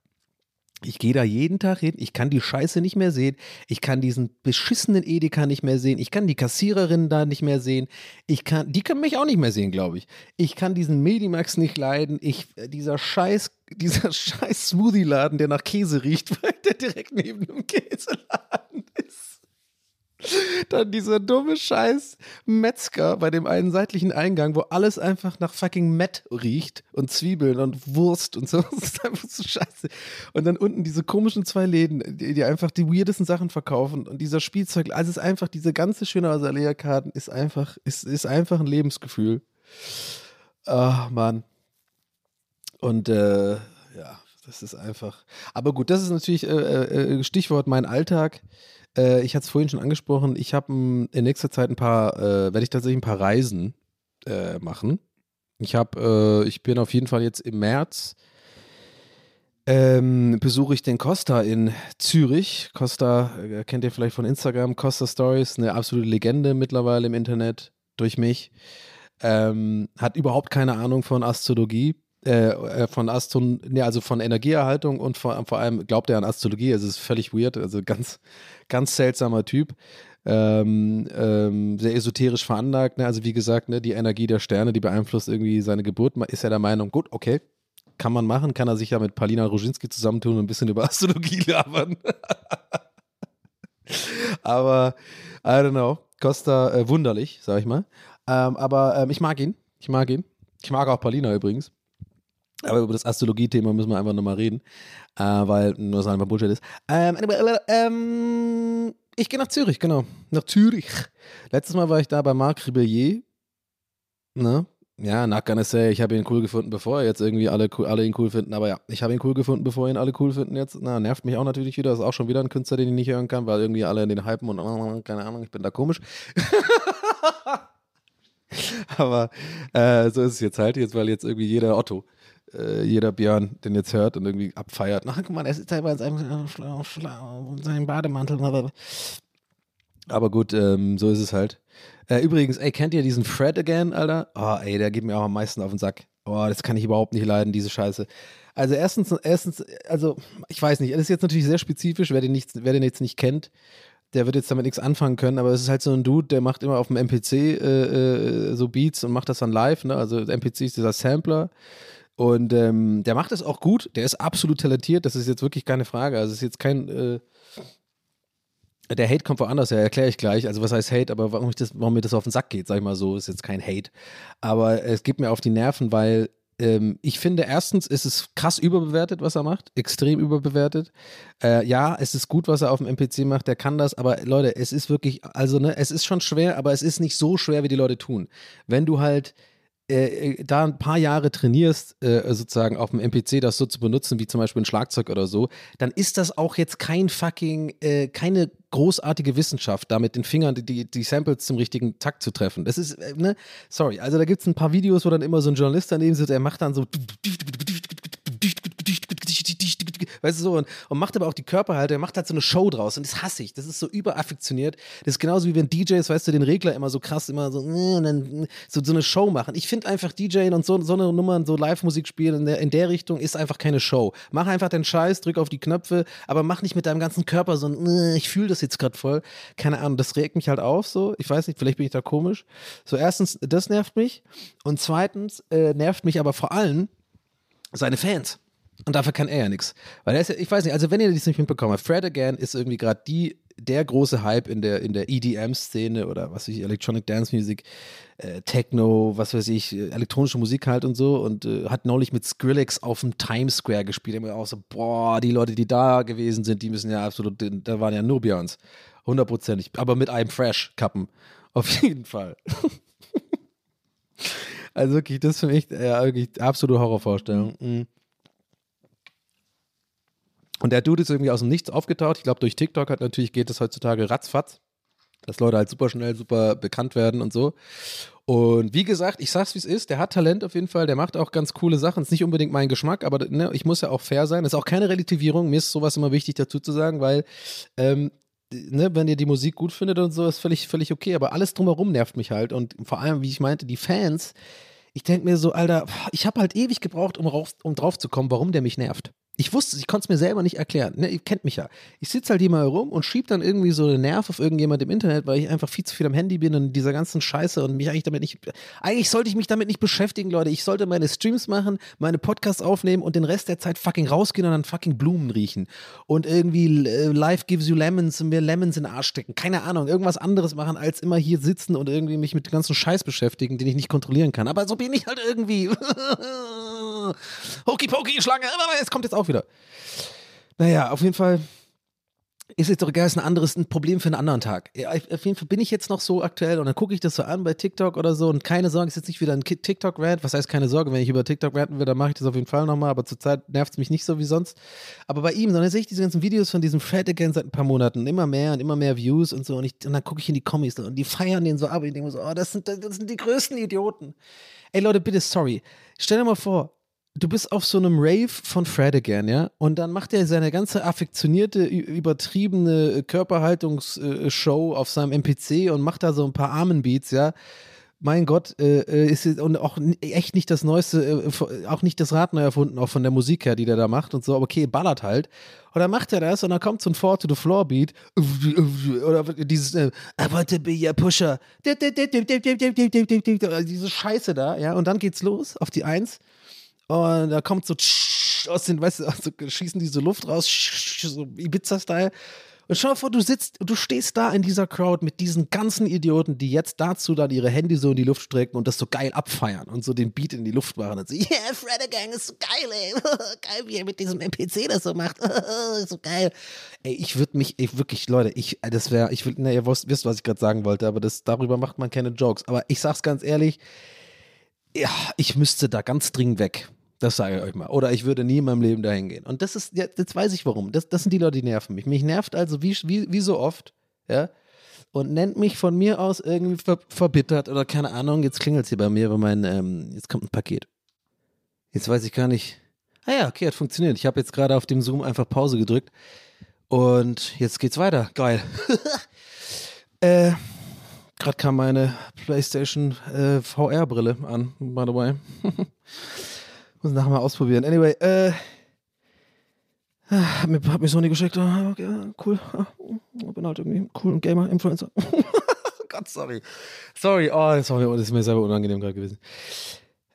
Ich gehe da jeden Tag hin, ich kann die Scheiße nicht mehr sehen, ich kann diesen beschissenen Edeka nicht mehr sehen, ich kann die Kassiererin da nicht mehr sehen, ich kann, die können mich auch nicht mehr sehen, glaube ich. Ich kann diesen Medimax nicht leiden, ich, äh, dieser Scheiß, dieser Scheiß Smoothie-Laden, der nach Käse riecht, weil der direkt neben dem Käseladen ist. Dann dieser dumme Scheiß Metzger bei dem einen seitlichen Eingang, wo alles einfach nach fucking Met riecht und Zwiebeln und Wurst und so. Das ist einfach so scheiße. Und dann unten diese komischen zwei Läden, die, die einfach die weirdesten Sachen verkaufen und dieser Spielzeug. Also es ist einfach, diese ganze schöne Azalea-Karten ist einfach, ist, ist einfach ein Lebensgefühl. Ah, Mann. Und äh, ja, das ist einfach. Aber gut, das ist natürlich äh, äh, Stichwort mein Alltag. Äh, ich hatte es vorhin schon angesprochen. Ich habe in nächster Zeit ein paar, äh, werde ich tatsächlich ein paar Reisen äh, machen. Ich habe, äh, ich bin auf jeden Fall jetzt im März. Ähm, besuche ich den Costa in Zürich. Costa äh, kennt ihr vielleicht von Instagram. Costa Stories, eine absolute Legende mittlerweile im Internet durch mich. Ähm, hat überhaupt keine Ahnung von Astrologie, äh, äh, von Astron, nee, also von Energieerhaltung und vor, vor allem glaubt er an Astrologie. Also es ist völlig weird, also ganz, ganz seltsamer Typ. Ähm, ähm, sehr esoterisch veranlagt. Ne? Also wie gesagt, ne, die Energie der Sterne, die beeinflusst irgendwie seine Geburt. Ist er der Meinung, gut, okay, kann man machen, kann er sich ja mit Palina Roginski zusammentun und ein bisschen über Astrologie labern. aber I don't know, Costa äh, wunderlich, sag ich mal. Ähm, aber ähm, ich mag ihn, ich mag ihn. Ich mag auch Palina übrigens. Aber über das Astrologie-Thema müssen wir einfach nochmal reden, äh, weil nur so einfach Bullshit ist. Ähm, ähm, ich gehe nach Zürich, genau. Nach Zürich. Letztes Mal war ich da bei Marc Ribellier. Ne? Ja, not gonna say, ich habe ihn cool gefunden, bevor jetzt irgendwie alle, alle ihn cool finden. Aber ja, ich habe ihn cool gefunden, bevor ihn alle cool finden jetzt. Na, nervt mich auch natürlich wieder. Das ist auch schon wieder ein Künstler, den ich nicht hören kann, weil irgendwie alle in den Hypen und keine Ahnung, ich bin da komisch. Aber äh, so ist es jetzt halt, jetzt, weil jetzt irgendwie jeder Otto äh, jeder Björn den jetzt hört und irgendwie abfeiert. Ach, guck mal, er sitzt bei seinem, seinem Bademantel. Aber gut, ähm, so ist es halt. Äh, übrigens, ey, kennt ihr diesen Fred again, Alter? Oh, ey, der geht mir auch am meisten auf den Sack. Oh, das kann ich überhaupt nicht leiden, diese Scheiße. Also erstens, erstens, also ich weiß nicht, das ist jetzt natürlich sehr spezifisch, wer den, nicht, wer den jetzt nicht kennt, der wird jetzt damit nichts anfangen können, aber es ist halt so ein Dude, der macht immer auf dem MPC äh, äh, so Beats und macht das dann live, ne? Also MPC ist dieser Sampler und ähm, der macht es auch gut. Der ist absolut talentiert. Das ist jetzt wirklich keine Frage. Also es ist jetzt kein. Äh, der Hate kommt woanders her, erkläre ich gleich. Also was heißt Hate, aber warum, das, warum mir das auf den Sack geht, sag ich mal so, ist jetzt kein Hate. Aber es geht mir auf die Nerven, weil ähm, ich finde, erstens ist es krass überbewertet, was er macht. Extrem überbewertet. Äh, ja, es ist gut, was er auf dem MPC macht, der kann das, aber Leute, es ist wirklich, also ne, es ist schon schwer, aber es ist nicht so schwer, wie die Leute tun. Wenn du halt äh, äh, da ein paar Jahre trainierst, äh, sozusagen auf dem MPC das so zu benutzen, wie zum Beispiel ein Schlagzeug oder so, dann ist das auch jetzt kein fucking, äh, keine großartige Wissenschaft, da mit den Fingern die, die Samples zum richtigen Takt zu treffen. Das ist, äh, ne, sorry, also da gibt es ein paar Videos, wo dann immer so ein Journalist daneben sitzt, der macht dann so weißt du so, und, und macht aber auch die Körperhaltung, er macht halt so eine Show draus und das hasse ich. Das ist so überaffektioniert. Das ist genauso wie wenn DJs, weißt du, den Regler immer so krass, immer so, äh, dann, so, so eine Show machen. Ich finde einfach DJing und so, so eine Nummer, so Live-Musik spielen in der, in der Richtung ist einfach keine Show. Mach einfach deinen Scheiß, drück auf die Knöpfe, aber mach nicht mit deinem ganzen Körper so ein, äh, ich fühle das jetzt gerade voll. Keine Ahnung, das regt mich halt auf so. Ich weiß nicht, vielleicht bin ich da komisch. So, erstens, das nervt mich. Und zweitens äh, nervt mich aber vor allem seine Fans. Und dafür kann er ja nichts. Weil er ist, ich weiß nicht, also wenn ihr das nicht mitbekommen habt, Fred Again ist irgendwie gerade die, der große Hype in der, in der EDM-Szene oder was weiß ich, Electronic Dance Music, äh, Techno, was weiß ich, elektronische Musik halt und so und äh, hat neulich mit Skrillex auf dem Times Square gespielt. Da auch so, boah, die Leute, die da gewesen sind, die müssen ja absolut, da waren ja nur Björns. Hundertprozentig. Aber mit einem Fresh-Kappen. Auf jeden Fall. also wirklich, das ist für mich äh, wirklich absolute Horrorvorstellung. Mhm. Und der Dude ist irgendwie aus dem Nichts aufgetaucht. Ich glaube, durch TikTok hat natürlich geht es heutzutage ratzfatz, dass Leute halt super schnell, super bekannt werden und so. Und wie gesagt, ich sag's wie es ist, der hat Talent auf jeden Fall, der macht auch ganz coole Sachen. Ist nicht unbedingt mein Geschmack, aber ne, ich muss ja auch fair sein. Ist auch keine Relativierung. Mir ist sowas immer wichtig dazu zu sagen, weil ähm, ne, wenn ihr die Musik gut findet und so, ist völlig, völlig okay. Aber alles drumherum nervt mich halt. Und vor allem, wie ich meinte, die Fans, ich denke mir so, Alter, ich habe halt ewig gebraucht, um, um drauf zu kommen, warum der mich nervt. Ich wusste, ich konnte es mir selber nicht erklären. Ne, ihr kennt mich ja. Ich sitze halt hier mal rum und schieb dann irgendwie so einen Nerv auf irgendjemand im Internet, weil ich einfach viel zu viel am Handy bin und dieser ganzen Scheiße und mich eigentlich damit nicht. Eigentlich sollte ich mich damit nicht beschäftigen, Leute. Ich sollte meine Streams machen, meine Podcasts aufnehmen und den Rest der Zeit fucking rausgehen und dann fucking Blumen riechen. Und irgendwie äh, Life gives you lemons und mir Lemons in den Arsch stecken. Keine Ahnung, irgendwas anderes machen, als immer hier sitzen und irgendwie mich mit dem ganzen Scheiß beschäftigen, den ich nicht kontrollieren kann. Aber so bin ich halt irgendwie. Hokey Pokey, Schlange, es kommt jetzt auch wieder. Naja, auf jeden Fall ist jetzt doch egal, ein anderes ein Problem für einen anderen Tag. Auf jeden Fall bin ich jetzt noch so aktuell und dann gucke ich das so an bei TikTok oder so und keine Sorge, ist jetzt nicht wieder ein TikTok-Rant. Was heißt keine Sorge, wenn ich über TikTok ranten will, dann mache ich das auf jeden Fall nochmal, aber zurzeit nervt es mich nicht so wie sonst. Aber bei ihm, sondern sehe ich diese ganzen Videos von diesem Fred again seit ein paar Monaten, immer mehr und immer mehr Views und so und, ich, und dann gucke ich in die Kommis und die feiern den so ab und ich denke mir so, oh, das sind, das sind die größten Idioten. Ey Leute, bitte, sorry. Stell dir mal vor, du bist auf so einem Rave von Fred again, ja? Und dann macht er seine ganze affektionierte, übertriebene Körperhaltungsshow auf seinem MPC und macht da so ein paar Armenbeats, ja? Mein Gott, äh, ist und auch echt nicht das Neueste, äh, auch nicht das Rad neu erfunden, auch von der Musik her, die der da macht und so, aber okay, ballert halt. Und dann macht er das und dann kommt so ein Four to the Floor Beat oder dieses äh, I want to be your pusher. Diese Scheiße da, ja, und dann geht's los auf die Eins. Und da kommt so aus den, weißt du, also schießen die so Luft raus, so Ibiza-Style. Und schau dir vor, du sitzt, du stehst da in dieser Crowd mit diesen ganzen Idioten, die jetzt dazu dann ihre Handy so in die Luft strecken und das so geil abfeiern und so den Beat in die Luft machen und so, yeah, Fredder Gang ist so geil, ey. geil, wie er mit diesem NPC das so macht. so geil. Ey, ich würde mich, ey, wirklich, Leute, ich, das wäre, ich will, na, ihr wisst, wisst, was ich gerade sagen wollte, aber das, darüber macht man keine Jokes. Aber ich sag's ganz ehrlich, ja, ich müsste da ganz dringend weg. Das sage ich euch mal. Oder ich würde nie in meinem Leben dahin gehen. Und das ist, jetzt weiß ich warum. Das, das sind die Leute, die nerven mich. Mich nervt also wie, wie, wie so oft, ja. Und nennt mich von mir aus irgendwie ver, verbittert oder keine Ahnung. Jetzt klingelt es hier bei mir, weil mein, ähm, jetzt kommt ein Paket. Jetzt weiß ich gar nicht. Ah ja, okay, hat funktioniert. Ich habe jetzt gerade auf dem Zoom einfach Pause gedrückt. Und jetzt geht's weiter. Geil. äh, gerade kam meine PlayStation äh, VR-Brille an, by the way. Muss nachher mal ausprobieren. Anyway, äh. Hat mir, hat mir Sony geschickt. Oh, okay, cool. Ich bin halt irgendwie cool und Gamer, Influencer. Gott, sorry. Sorry, oh, sorry, das ist mir selber unangenehm gerade gewesen.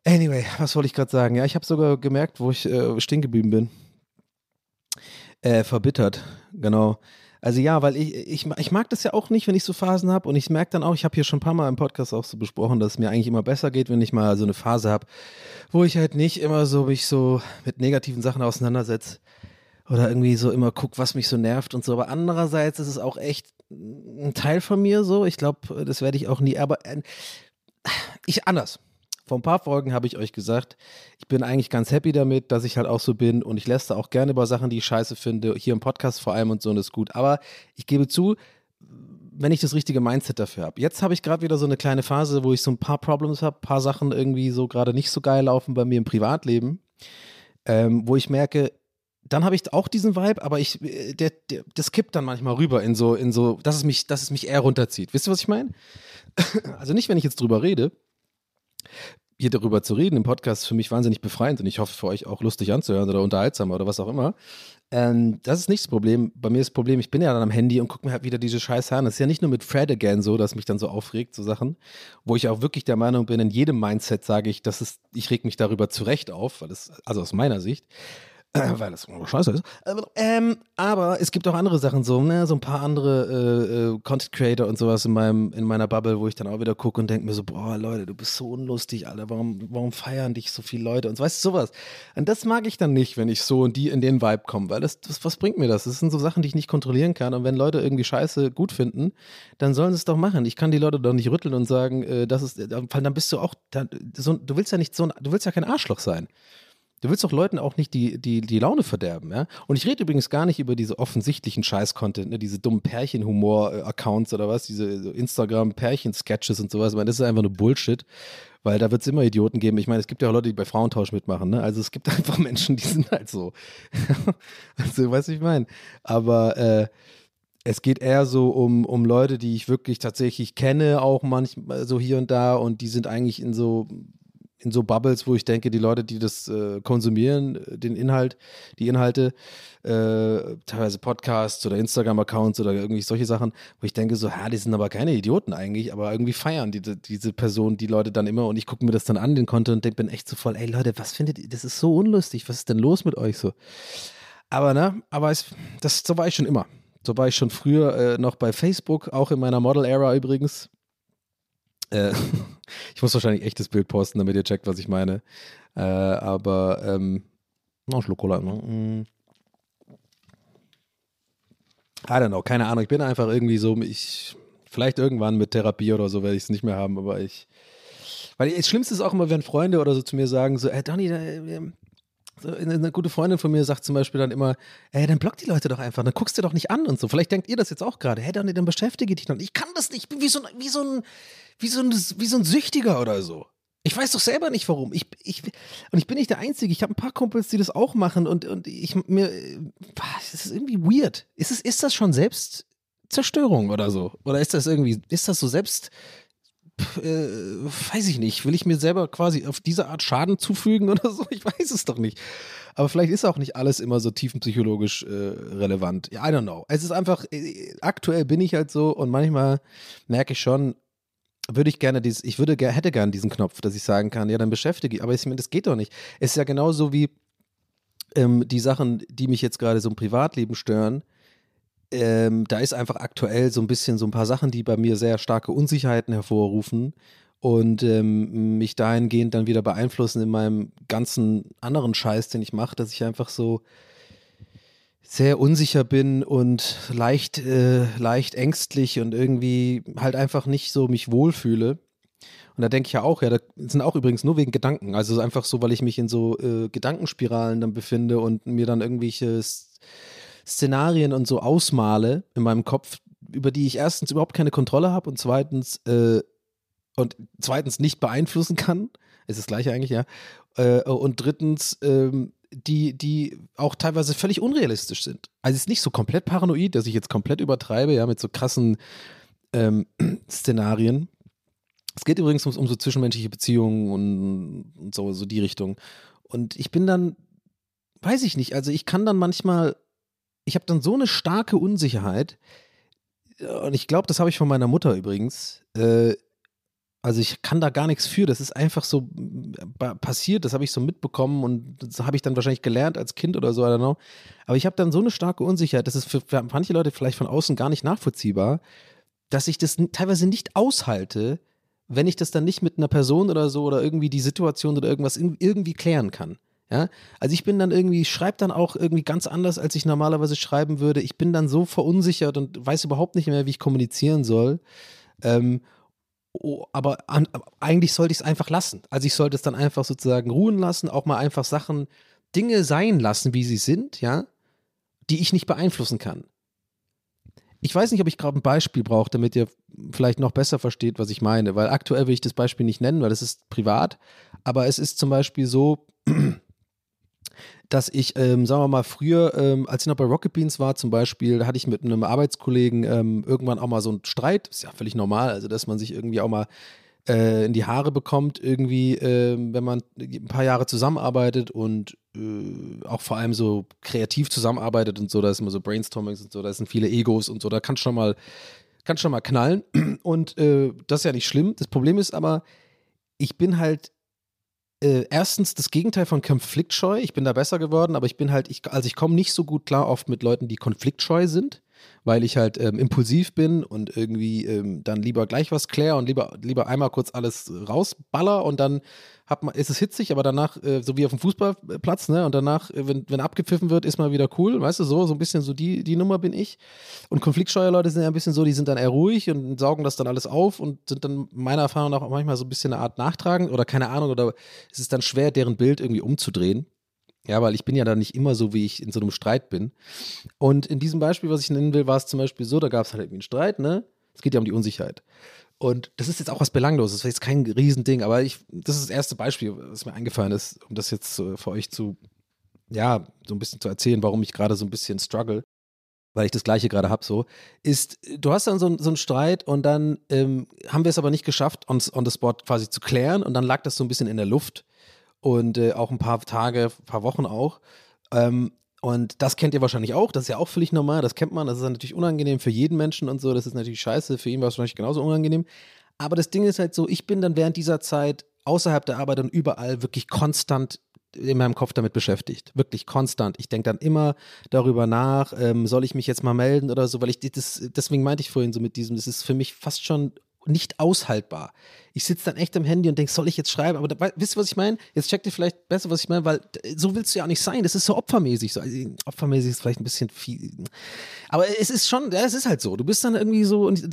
Anyway, was wollte ich gerade sagen? Ja, ich habe sogar gemerkt, wo ich äh, stehen geblieben bin. Äh, verbittert, genau. Also ja, weil ich, ich, ich mag das ja auch nicht, wenn ich so Phasen habe. Und ich merke dann auch, ich habe hier schon ein paar Mal im Podcast auch so besprochen, dass es mir eigentlich immer besser geht, wenn ich mal so eine Phase habe, wo ich halt nicht immer so mich so mit negativen Sachen auseinandersetze. Oder irgendwie so immer guck, was mich so nervt und so. Aber andererseits ist es auch echt ein Teil von mir so. Ich glaube, das werde ich auch nie. Aber äh, ich anders vor ein paar Folgen habe ich euch gesagt, ich bin eigentlich ganz happy damit, dass ich halt auch so bin und ich lässt auch gerne über Sachen, die ich scheiße finde, hier im Podcast vor allem und so und ist gut. Aber ich gebe zu, wenn ich das richtige Mindset dafür habe. Jetzt habe ich gerade wieder so eine kleine Phase, wo ich so ein paar Problems habe, ein paar Sachen irgendwie so gerade nicht so geil laufen bei mir im Privatleben, ähm, wo ich merke, dann habe ich auch diesen Vibe, aber ich, äh, der, der, das kippt dann manchmal rüber in so, in so, dass es mich, dass es mich eher runterzieht. Wisst ihr, was ich meine? Also nicht, wenn ich jetzt drüber rede, hier darüber zu reden im Podcast ist für mich wahnsinnig befreiend und ich hoffe für euch auch lustig anzuhören oder unterhaltsam oder was auch immer. Ähm, das ist nicht das Problem. Bei mir ist das Problem, ich bin ja dann am Handy und gucke mir halt wieder diese Scheiße an. Das ist ja nicht nur mit Fred again so, dass mich dann so aufregt, so Sachen, wo ich auch wirklich der Meinung bin, in jedem Mindset sage ich, dass es, ich reg mich darüber zurecht auf, weil es, also aus meiner Sicht, weil das scheiße ist. Ähm, aber es gibt auch andere Sachen, so, ne, so ein paar andere äh, äh, Content Creator und sowas in, meinem, in meiner Bubble, wo ich dann auch wieder gucke und denke mir so, boah, Leute, du bist so unlustig, Alter, warum, warum feiern dich so viele Leute und so, weißt du, sowas. Und das mag ich dann nicht, wenn ich so in die in den Vibe komme, weil das, das, was bringt mir das? Das sind so Sachen, die ich nicht kontrollieren kann. Und wenn Leute irgendwie Scheiße gut finden, dann sollen sie es doch machen. Ich kann die Leute doch nicht rütteln und sagen, äh, das ist, weil dann bist du auch, dann, so, du willst ja nicht so, du willst ja kein Arschloch sein. Du willst doch Leuten auch nicht die, die, die Laune verderben, ja? Und ich rede übrigens gar nicht über diese offensichtlichen Scheiß-Content, ne? diese dummen Pärchen-Humor-Accounts oder was, diese Instagram-Pärchen-Sketches und sowas. Ich meine, das ist einfach nur Bullshit, weil da wird es immer Idioten geben. Ich meine, es gibt ja auch Leute, die bei Frauentausch mitmachen, ne? Also es gibt einfach Menschen, die sind halt so. also, weißt du, ich meine. Aber äh, es geht eher so um, um Leute, die ich wirklich tatsächlich kenne, auch manchmal so hier und da und die sind eigentlich in so in so Bubbles, wo ich denke, die Leute, die das äh, konsumieren, äh, den Inhalt, die Inhalte, äh, teilweise Podcasts oder Instagram-Accounts oder irgendwie solche Sachen, wo ich denke so, ja, die sind aber keine Idioten eigentlich, aber irgendwie feiern die, diese Person, die Leute dann immer und ich gucke mir das dann an, den Content und bin echt so voll, ey Leute, was findet ihr, das ist so unlustig, was ist denn los mit euch so? Aber ne, aber es, das, so war ich schon immer. So war ich schon früher äh, noch bei Facebook, auch in meiner Model-Era übrigens. Äh, ich muss wahrscheinlich echtes Bild posten, damit ihr checkt, was ich meine. Äh, aber, ähm, noch Schluck Cola. Mm. I don't know, keine Ahnung. Ich bin einfach irgendwie so, ich, vielleicht irgendwann mit Therapie oder so werde ich es nicht mehr haben, aber ich, weil das Schlimmste ist auch immer, wenn Freunde oder so zu mir sagen, so, ey Donny, eine gute Freundin von mir sagt zum Beispiel dann immer, ey, dann block die Leute doch einfach, dann guckst du doch nicht an und so. Vielleicht denkt ihr das jetzt auch gerade, hey, dann, dann beschäftige dich noch. Ich kann das nicht, ich bin wie so, ein, wie, so ein, wie, so ein, wie so ein Süchtiger oder so. Ich weiß doch selber nicht warum. Ich, ich, und ich bin nicht der Einzige. Ich habe ein paar Kumpels, die das auch machen und, und ich mir, es ist irgendwie weird. Ist, es, ist das schon Selbstzerstörung oder so? Oder ist das irgendwie, ist das so selbst, äh, weiß ich nicht, will ich mir selber quasi auf diese Art Schaden zufügen oder so? Ich weiß es doch nicht. Aber vielleicht ist auch nicht alles immer so tiefenpsychologisch äh, relevant. Ja, I don't know. Es ist einfach, äh, aktuell bin ich halt so und manchmal merke ich schon, würde ich gerne dieses, ich würde, hätte gerne diesen Knopf, dass ich sagen kann, ja, dann beschäftige ich, aber ich, das geht doch nicht. Es ist ja genauso wie ähm, die Sachen, die mich jetzt gerade so im Privatleben stören, ähm, da ist einfach aktuell so ein bisschen so ein paar Sachen, die bei mir sehr starke Unsicherheiten hervorrufen und ähm, mich dahingehend dann wieder beeinflussen in meinem ganzen anderen Scheiß, den ich mache, dass ich einfach so sehr unsicher bin und leicht, äh, leicht ängstlich und irgendwie halt einfach nicht so mich wohlfühle. Und da denke ich ja auch, ja, da sind auch übrigens nur wegen Gedanken. Also einfach so, weil ich mich in so äh, Gedankenspiralen dann befinde und mir dann irgendwelche Szenarien und so ausmale in meinem Kopf, über die ich erstens überhaupt keine Kontrolle habe und zweitens äh, und zweitens nicht beeinflussen kann. Ist das gleiche eigentlich, ja. Äh, und drittens, ähm, die, die auch teilweise völlig unrealistisch sind. Also es ist nicht so komplett paranoid, dass ich jetzt komplett übertreibe, ja, mit so krassen ähm, Szenarien. Es geht übrigens um, um so zwischenmenschliche Beziehungen und, und so, so die Richtung. Und ich bin dann, weiß ich nicht, also ich kann dann manchmal ich habe dann so eine starke Unsicherheit. Und ich glaube, das habe ich von meiner Mutter übrigens. Äh, also ich kann da gar nichts für. Das ist einfach so äh, passiert. Das habe ich so mitbekommen und das habe ich dann wahrscheinlich gelernt als Kind oder so. I don't know. Aber ich habe dann so eine starke Unsicherheit. Das ist für manche Leute vielleicht von außen gar nicht nachvollziehbar, dass ich das teilweise nicht aushalte, wenn ich das dann nicht mit einer Person oder so oder irgendwie die Situation oder irgendwas irgendwie klären kann. Ja, also ich bin dann irgendwie, schreibe dann auch irgendwie ganz anders, als ich normalerweise schreiben würde. Ich bin dann so verunsichert und weiß überhaupt nicht mehr, wie ich kommunizieren soll. Ähm, oh, aber an, eigentlich sollte ich es einfach lassen. Also ich sollte es dann einfach sozusagen ruhen lassen, auch mal einfach Sachen, Dinge sein lassen, wie sie sind, ja, die ich nicht beeinflussen kann. Ich weiß nicht, ob ich gerade ein Beispiel brauche, damit ihr vielleicht noch besser versteht, was ich meine, weil aktuell will ich das Beispiel nicht nennen, weil das ist privat. Aber es ist zum Beispiel so, dass ich, ähm, sagen wir mal, früher, ähm, als ich noch bei Rocket Beans war zum Beispiel, da hatte ich mit einem Arbeitskollegen ähm, irgendwann auch mal so einen Streit, ist ja völlig normal, also dass man sich irgendwie auch mal äh, in die Haare bekommt, irgendwie, äh, wenn man ein paar Jahre zusammenarbeitet und äh, auch vor allem so kreativ zusammenarbeitet und so, da ist immer so Brainstormings und so, da sind viele Egos und so, da kann schon mal, kann schon mal knallen. Und äh, das ist ja nicht schlimm. Das Problem ist aber, ich bin halt äh, erstens das Gegenteil von konfliktscheu. Ich bin da besser geworden, aber ich bin halt, ich, also ich komme nicht so gut klar oft mit Leuten, die konfliktscheu sind, weil ich halt ähm, impulsiv bin und irgendwie ähm, dann lieber gleich was klär und lieber, lieber einmal kurz alles rausballer und dann hat man, ist es hitzig, aber danach, äh, so wie auf dem Fußballplatz, ne? Und danach, äh, wenn, wenn abgepfiffen wird, ist mal wieder cool, weißt du, so, so ein bisschen so die, die Nummer bin ich. Und Konfliktsteuerleute sind ja ein bisschen so, die sind dann eher ruhig und saugen das dann alles auf und sind dann meiner Erfahrung nach auch manchmal so ein bisschen eine Art nachtragend oder keine Ahnung, oder es ist dann schwer, deren Bild irgendwie umzudrehen. Ja, weil ich bin ja dann nicht immer so, wie ich in so einem Streit bin. Und in diesem Beispiel, was ich nennen will, war es zum Beispiel so, da gab es halt irgendwie einen Streit, ne? Es geht ja um die Unsicherheit. Und das ist jetzt auch was Belangloses, das ist jetzt kein Riesending, aber ich, das ist das erste Beispiel, was mir eingefallen ist, um das jetzt für euch zu, ja, so ein bisschen zu erzählen, warum ich gerade so ein bisschen struggle. weil ich das gleiche gerade habe so, ist, du hast dann so, so einen Streit und dann ähm, haben wir es aber nicht geschafft, uns on the spot quasi zu klären und dann lag das so ein bisschen in der Luft und äh, auch ein paar Tage, ein paar Wochen auch. Ähm, und das kennt ihr wahrscheinlich auch, das ist ja auch völlig normal, das kennt man, das ist natürlich unangenehm für jeden Menschen und so, das ist natürlich scheiße, für ihn war es wahrscheinlich genauso unangenehm. Aber das Ding ist halt so, ich bin dann während dieser Zeit außerhalb der Arbeit und überall wirklich konstant in meinem Kopf damit beschäftigt. Wirklich konstant. Ich denke dann immer darüber nach, ähm, soll ich mich jetzt mal melden oder so, weil ich das, deswegen meinte ich vorhin so mit diesem, das ist für mich fast schon nicht aushaltbar. Ich sitze dann echt am Handy und denke, soll ich jetzt schreiben? Aber da, wisst ihr, was ich meine? Jetzt checkt ihr vielleicht besser, was ich meine, weil so willst du ja auch nicht sein. Das ist so opfermäßig. So. Also, opfermäßig ist vielleicht ein bisschen viel. Aber es ist schon, ja, es ist halt so. Du bist dann irgendwie so und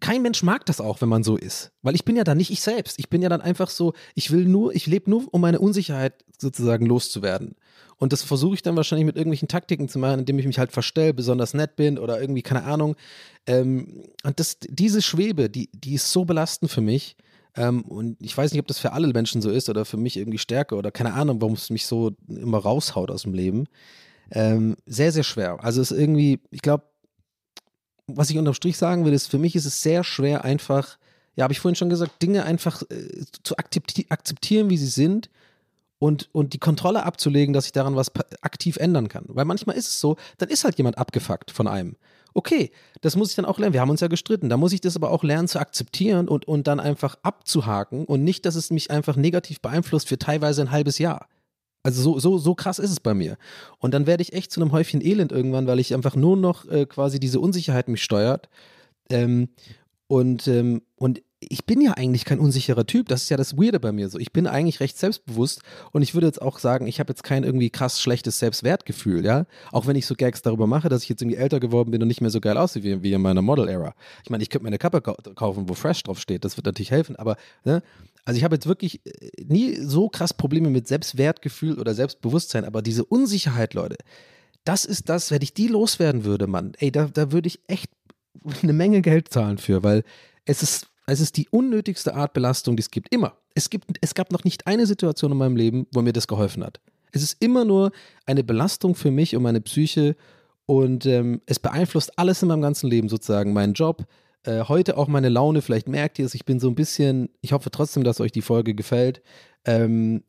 kein Mensch mag das auch, wenn man so ist. Weil ich bin ja dann nicht ich selbst. Ich bin ja dann einfach so, ich will nur, ich lebe nur, um meine Unsicherheit sozusagen loszuwerden. Und das versuche ich dann wahrscheinlich mit irgendwelchen Taktiken zu machen, indem ich mich halt verstelle, besonders nett bin oder irgendwie, keine Ahnung. Ähm, und das, diese Schwebe, die, die ist so belastend für mich. Ähm, und ich weiß nicht, ob das für alle Menschen so ist oder für mich irgendwie stärker oder keine Ahnung, warum es mich so immer raushaut aus dem Leben. Ähm, sehr, sehr schwer. Also es ist irgendwie, ich glaube, was ich unterm Strich sagen will, ist, für mich ist es sehr schwer, einfach, ja, habe ich vorhin schon gesagt, Dinge einfach äh, zu akzeptieren, wie sie sind und, und die Kontrolle abzulegen, dass ich daran was aktiv ändern kann. Weil manchmal ist es so, dann ist halt jemand abgefuckt von einem. Okay, das muss ich dann auch lernen. Wir haben uns ja gestritten. Da muss ich das aber auch lernen zu akzeptieren und, und dann einfach abzuhaken und nicht, dass es mich einfach negativ beeinflusst für teilweise ein halbes Jahr. Also so, so, so krass ist es bei mir. Und dann werde ich echt zu einem Häufchen Elend irgendwann, weil ich einfach nur noch äh, quasi diese Unsicherheit mich steuert. Ähm, und, ähm, und ich bin ja eigentlich kein unsicherer Typ. Das ist ja das Weirde bei mir so. Ich bin eigentlich recht selbstbewusst und ich würde jetzt auch sagen, ich habe jetzt kein irgendwie krass schlechtes Selbstwertgefühl, ja. Auch wenn ich so Gags darüber mache, dass ich jetzt irgendwie älter geworden bin und nicht mehr so geil aussehe wie, wie in meiner Model-Era. Ich meine, ich könnte mir eine Kappe kaufen, wo Fresh drauf steht. Das wird natürlich helfen, aber, ne? Also ich habe jetzt wirklich äh, nie so krass Probleme mit Selbstwertgefühl oder Selbstbewusstsein, aber diese Unsicherheit, Leute, das ist das, wenn ich die loswerden würde, Mann, ey, da, da würde ich echt eine Menge Geld zahlen für, weil es ist es ist die unnötigste Art Belastung, die es gibt. Immer. Es, gibt, es gab noch nicht eine Situation in meinem Leben, wo mir das geholfen hat. Es ist immer nur eine Belastung für mich und meine Psyche und ähm, es beeinflusst alles in meinem ganzen Leben sozusagen. Mein Job, äh, heute auch meine Laune. Vielleicht merkt ihr es, ich bin so ein bisschen, ich hoffe trotzdem, dass euch die Folge gefällt. Ähm,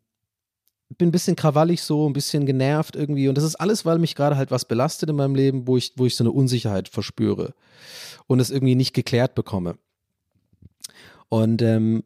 bin ein bisschen krawallig so, ein bisschen genervt irgendwie. Und das ist alles, weil mich gerade halt was belastet in meinem Leben, wo ich, wo ich so eine Unsicherheit verspüre und es irgendwie nicht geklärt bekomme. Und ähm,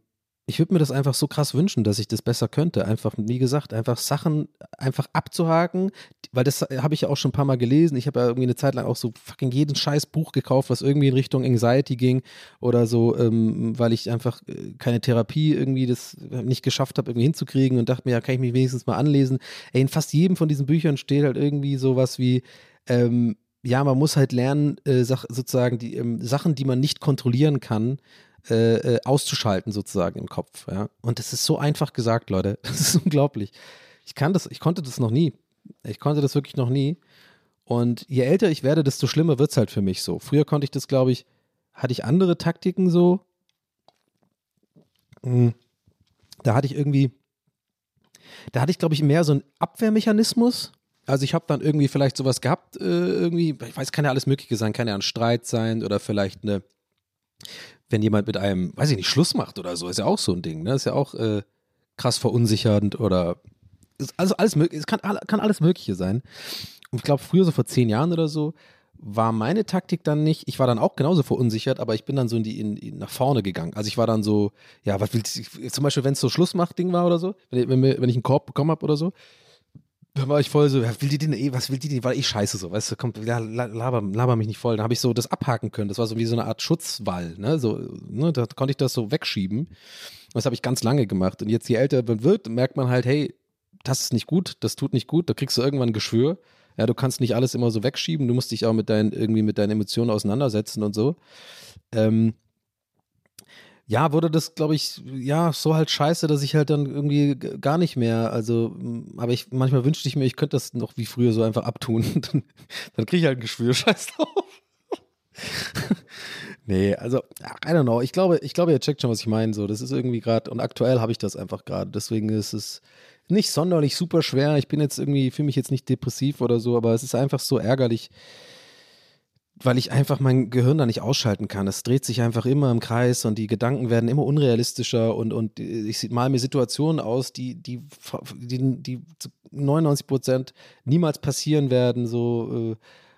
ich würde mir das einfach so krass wünschen, dass ich das besser könnte. Einfach, wie gesagt, einfach Sachen einfach abzuhaken, weil das habe ich ja auch schon ein paar Mal gelesen. Ich habe ja irgendwie eine Zeit lang auch so fucking jeden scheiß Buch gekauft, was irgendwie in Richtung Anxiety ging oder so, ähm, weil ich einfach äh, keine Therapie irgendwie das nicht geschafft habe, irgendwie hinzukriegen und dachte mir, ja, kann ich mich wenigstens mal anlesen. Ey, in fast jedem von diesen Büchern steht halt irgendwie sowas wie, ähm, ja, man muss halt lernen, äh, sozusagen die ähm, Sachen, die man nicht kontrollieren kann, äh, äh, auszuschalten sozusagen im Kopf. Ja? Und das ist so einfach gesagt, Leute. Das ist unglaublich. Ich kann das, ich konnte das noch nie. Ich konnte das wirklich noch nie. Und je älter ich werde, desto schlimmer wird es halt für mich so. Früher konnte ich das, glaube ich, hatte ich andere Taktiken so. Hm. Da hatte ich irgendwie, da hatte ich, glaube ich, mehr so einen Abwehrmechanismus. Also ich habe dann irgendwie vielleicht sowas gehabt, äh, irgendwie, ich weiß, kann ja alles Mögliche sein, kann ja ein Streit sein oder vielleicht eine, wenn jemand mit einem, weiß ich nicht, Schluss macht oder so, ist ja auch so ein Ding, ne? Ist ja auch äh, krass verunsichernd oder also alles möglich, es kann, kann alles Mögliche sein. Und ich glaube, früher, so vor zehn Jahren oder so, war meine Taktik dann nicht, ich war dann auch genauso verunsichert, aber ich bin dann so in die, in, in nach vorne gegangen. Also ich war dann so, ja, was willst du, zum Beispiel, wenn es so Schlussmacht-Ding war oder so, wenn, wenn, wenn ich einen Korb bekommen habe oder so, da war ich voll so, will die denn eh, was will die denn, war ich scheiße so, weißt du, kommt, ja, laber, laber mich nicht voll. Dann habe ich so das abhaken können. Das war so wie so eine Art Schutzwall, ne, so, ne, da konnte ich das so wegschieben. Das habe ich ganz lange gemacht. Und jetzt, je älter man wird, merkt man halt, hey, das ist nicht gut, das tut nicht gut, da kriegst du irgendwann ein Geschwür. Ja, du kannst nicht alles immer so wegschieben, du musst dich auch mit deinen, irgendwie mit deinen Emotionen auseinandersetzen und so. Ähm, ja, wurde das, glaube ich, ja, so halt scheiße, dass ich halt dann irgendwie gar nicht mehr, also, aber ich, manchmal wünschte ich mir, ich könnte das noch wie früher so einfach abtun. dann, dann kriege ich halt ein Geschwür, scheiß drauf. nee, also, I don't know. Ich glaube, ich glaube, ihr checkt schon, was ich meine. So, das ist irgendwie gerade, und aktuell habe ich das einfach gerade. Deswegen ist es nicht sonderlich super schwer. Ich bin jetzt irgendwie, fühle mich jetzt nicht depressiv oder so, aber es ist einfach so ärgerlich, weil ich einfach mein Gehirn da nicht ausschalten kann. Es dreht sich einfach immer im Kreis und die Gedanken werden immer unrealistischer und, und ich mal mir Situationen aus, die, die, die, die zu 99 Prozent niemals passieren werden, so, äh,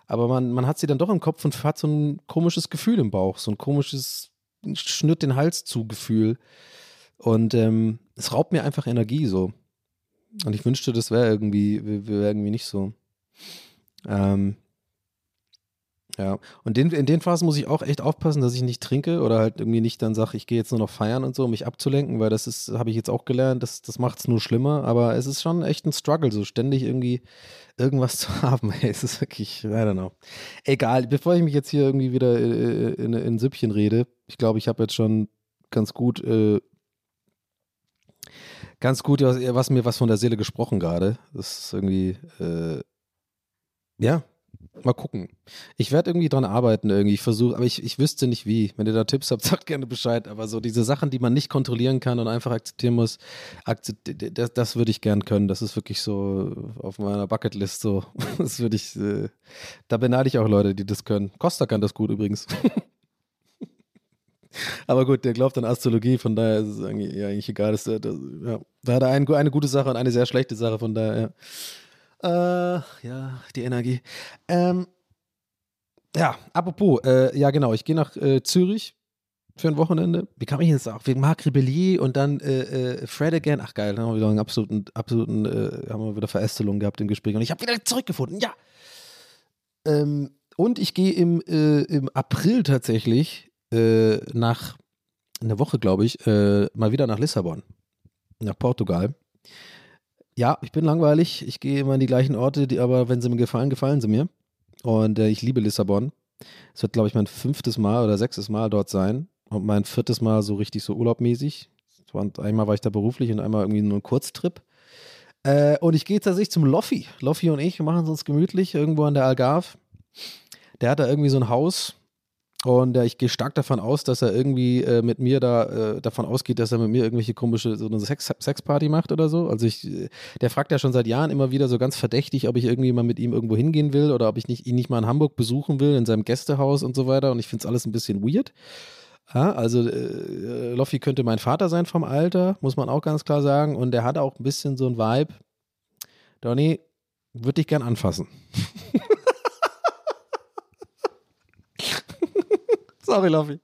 aber man, man hat sie dann doch im Kopf und hat so ein komisches Gefühl im Bauch, so ein komisches Schnitt den Hals zu Gefühl. Und ähm, es raubt mir einfach Energie so. Und ich wünschte, das wäre irgendwie, wäre irgendwie nicht so. Ähm, ja, und den, in den Phasen muss ich auch echt aufpassen, dass ich nicht trinke oder halt irgendwie nicht dann sage, ich gehe jetzt nur noch feiern und so, um mich abzulenken, weil das ist, habe ich jetzt auch gelernt, das, das macht es nur schlimmer, aber es ist schon echt ein Struggle, so ständig irgendwie irgendwas zu haben. Es ist wirklich, I don't know. Egal, bevor ich mich jetzt hier irgendwie wieder äh, in, in Süppchen rede, ich glaube, ich habe jetzt schon ganz gut, äh, ganz gut, was, was, mir was von der Seele gesprochen gerade. Das ist irgendwie, äh, ja, Mal gucken. Ich werde irgendwie dran arbeiten, irgendwie. Ich versuche, aber ich, ich wüsste nicht wie. Wenn ihr da Tipps habt, sagt gerne Bescheid. Aber so diese Sachen, die man nicht kontrollieren kann und einfach akzeptieren muss, akzept, das, das würde ich gern können. Das ist wirklich so auf meiner Bucketlist so. Das würde ich, äh, da beneide ich auch Leute, die das können. Costa kann das gut übrigens. Aber gut, der glaubt an Astrologie, von daher ist es eigentlich, ja, eigentlich egal. Das, das, ja. Da hat er ein, eine gute Sache und eine sehr schlechte Sache, von daher, ja. Äh, ja, die Energie. Ähm, ja, apropos, äh, ja genau, ich gehe nach äh, Zürich für ein Wochenende. Wie kam ich jetzt auch? Wegen Marc Rebellier und dann äh, äh, Fred again. Ach geil, dann haben wir wieder einen absoluten, absoluten, äh, haben wir wieder Verästelung gehabt im Gespräch. Und ich habe wieder zurückgefunden, ja. Ähm, und ich gehe im, äh, im April tatsächlich äh, nach einer Woche, glaube ich, äh, mal wieder nach Lissabon, nach Portugal. Ja, ich bin langweilig. Ich gehe immer an die gleichen Orte, die, aber wenn sie mir gefallen, gefallen sie mir. Und äh, ich liebe Lissabon. Es wird, glaube ich, mein fünftes Mal oder sechstes Mal dort sein. Und mein viertes Mal so richtig so urlaubmäßig. Einmal war ich da beruflich und einmal irgendwie nur ein Kurztrip. Äh, und ich gehe tatsächlich zum Loffi. Loffi und ich machen es uns gemütlich irgendwo an der Algarve. Der hat da irgendwie so ein Haus und äh, ich gehe stark davon aus, dass er irgendwie äh, mit mir da äh, davon ausgeht, dass er mit mir irgendwelche komische so eine Sex Sexparty macht oder so. Also ich, äh, der fragt ja schon seit Jahren immer wieder so ganz verdächtig, ob ich irgendwie mal mit ihm irgendwo hingehen will oder ob ich nicht, ihn nicht mal in Hamburg besuchen will, in seinem Gästehaus und so weiter. Und ich finde es alles ein bisschen weird. Ja, also äh, Loffi könnte mein Vater sein vom Alter, muss man auch ganz klar sagen. Und der hat auch ein bisschen so ein Vibe. Donny, würde dich gern anfassen. Sorry, Loffi.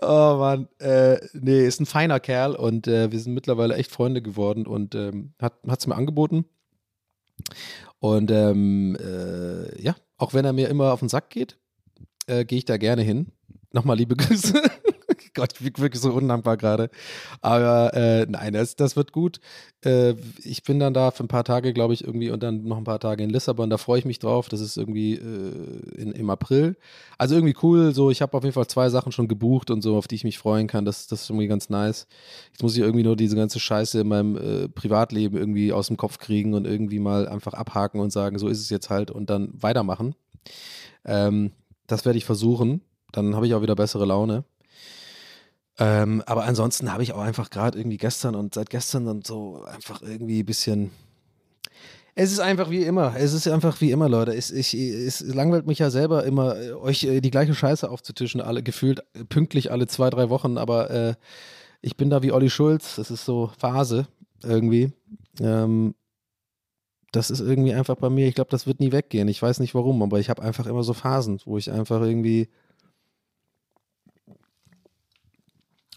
Oh Mann, äh, nee, ist ein feiner Kerl und äh, wir sind mittlerweile echt Freunde geworden und ähm, hat es mir angeboten. Und ähm, äh, ja, auch wenn er mir immer auf den Sack geht, äh, gehe ich da gerne hin. Nochmal liebe Grüße. Gott, ich bin wirklich so undankbar gerade. Aber äh, nein, das, das wird gut. Äh, ich bin dann da für ein paar Tage, glaube ich, irgendwie und dann noch ein paar Tage in Lissabon. Da freue ich mich drauf. Das ist irgendwie äh, in, im April. Also irgendwie cool. So, ich habe auf jeden Fall zwei Sachen schon gebucht und so, auf die ich mich freuen kann. Das, das ist irgendwie ganz nice. Jetzt muss ich irgendwie nur diese ganze Scheiße in meinem äh, Privatleben irgendwie aus dem Kopf kriegen und irgendwie mal einfach abhaken und sagen, so ist es jetzt halt und dann weitermachen. Ähm, das werde ich versuchen. Dann habe ich auch wieder bessere Laune. Ähm, aber ansonsten habe ich auch einfach gerade irgendwie gestern und seit gestern dann so einfach irgendwie ein bisschen. Es ist einfach wie immer. Es ist einfach wie immer, Leute. Es, ich, es langweilt mich ja selber immer, äh, euch äh, die gleiche Scheiße aufzutischen, alle gefühlt äh, pünktlich alle zwei, drei Wochen. Aber äh, ich bin da wie Olli Schulz. Das ist so Phase irgendwie. Ähm, das ist irgendwie einfach bei mir. Ich glaube, das wird nie weggehen. Ich weiß nicht warum, aber ich habe einfach immer so Phasen, wo ich einfach irgendwie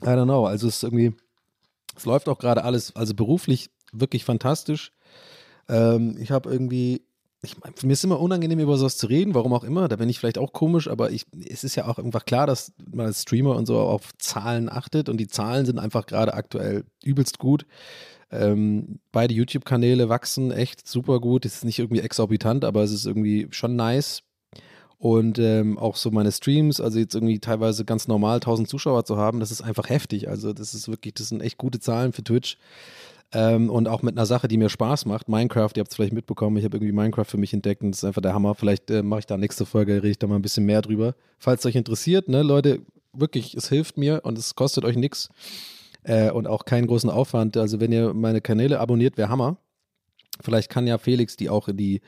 I don't know. Also es ist irgendwie, es läuft auch gerade alles, also beruflich wirklich fantastisch. Ähm, ich habe irgendwie, ich, mir ist immer unangenehm, über sowas zu reden, warum auch immer. Da bin ich vielleicht auch komisch, aber ich, es ist ja auch einfach klar, dass man als Streamer und so auf Zahlen achtet und die Zahlen sind einfach gerade aktuell übelst gut. Ähm, beide YouTube-Kanäle wachsen echt super gut. Es ist nicht irgendwie exorbitant, aber es ist irgendwie schon nice. Und ähm, auch so meine Streams, also jetzt irgendwie teilweise ganz normal 1000 Zuschauer zu haben, das ist einfach heftig. Also das ist wirklich, das sind echt gute Zahlen für Twitch. Ähm, und auch mit einer Sache, die mir Spaß macht, Minecraft, ihr habt es vielleicht mitbekommen, ich habe irgendwie Minecraft für mich entdeckt und das ist einfach der Hammer. Vielleicht äh, mache ich da nächste Folge, rede ich da mal ein bisschen mehr drüber. Falls es euch interessiert, ne, Leute, wirklich, es hilft mir und es kostet euch nichts äh, und auch keinen großen Aufwand. Also wenn ihr meine Kanäle abonniert, wäre Hammer. Vielleicht kann ja Felix die auch in die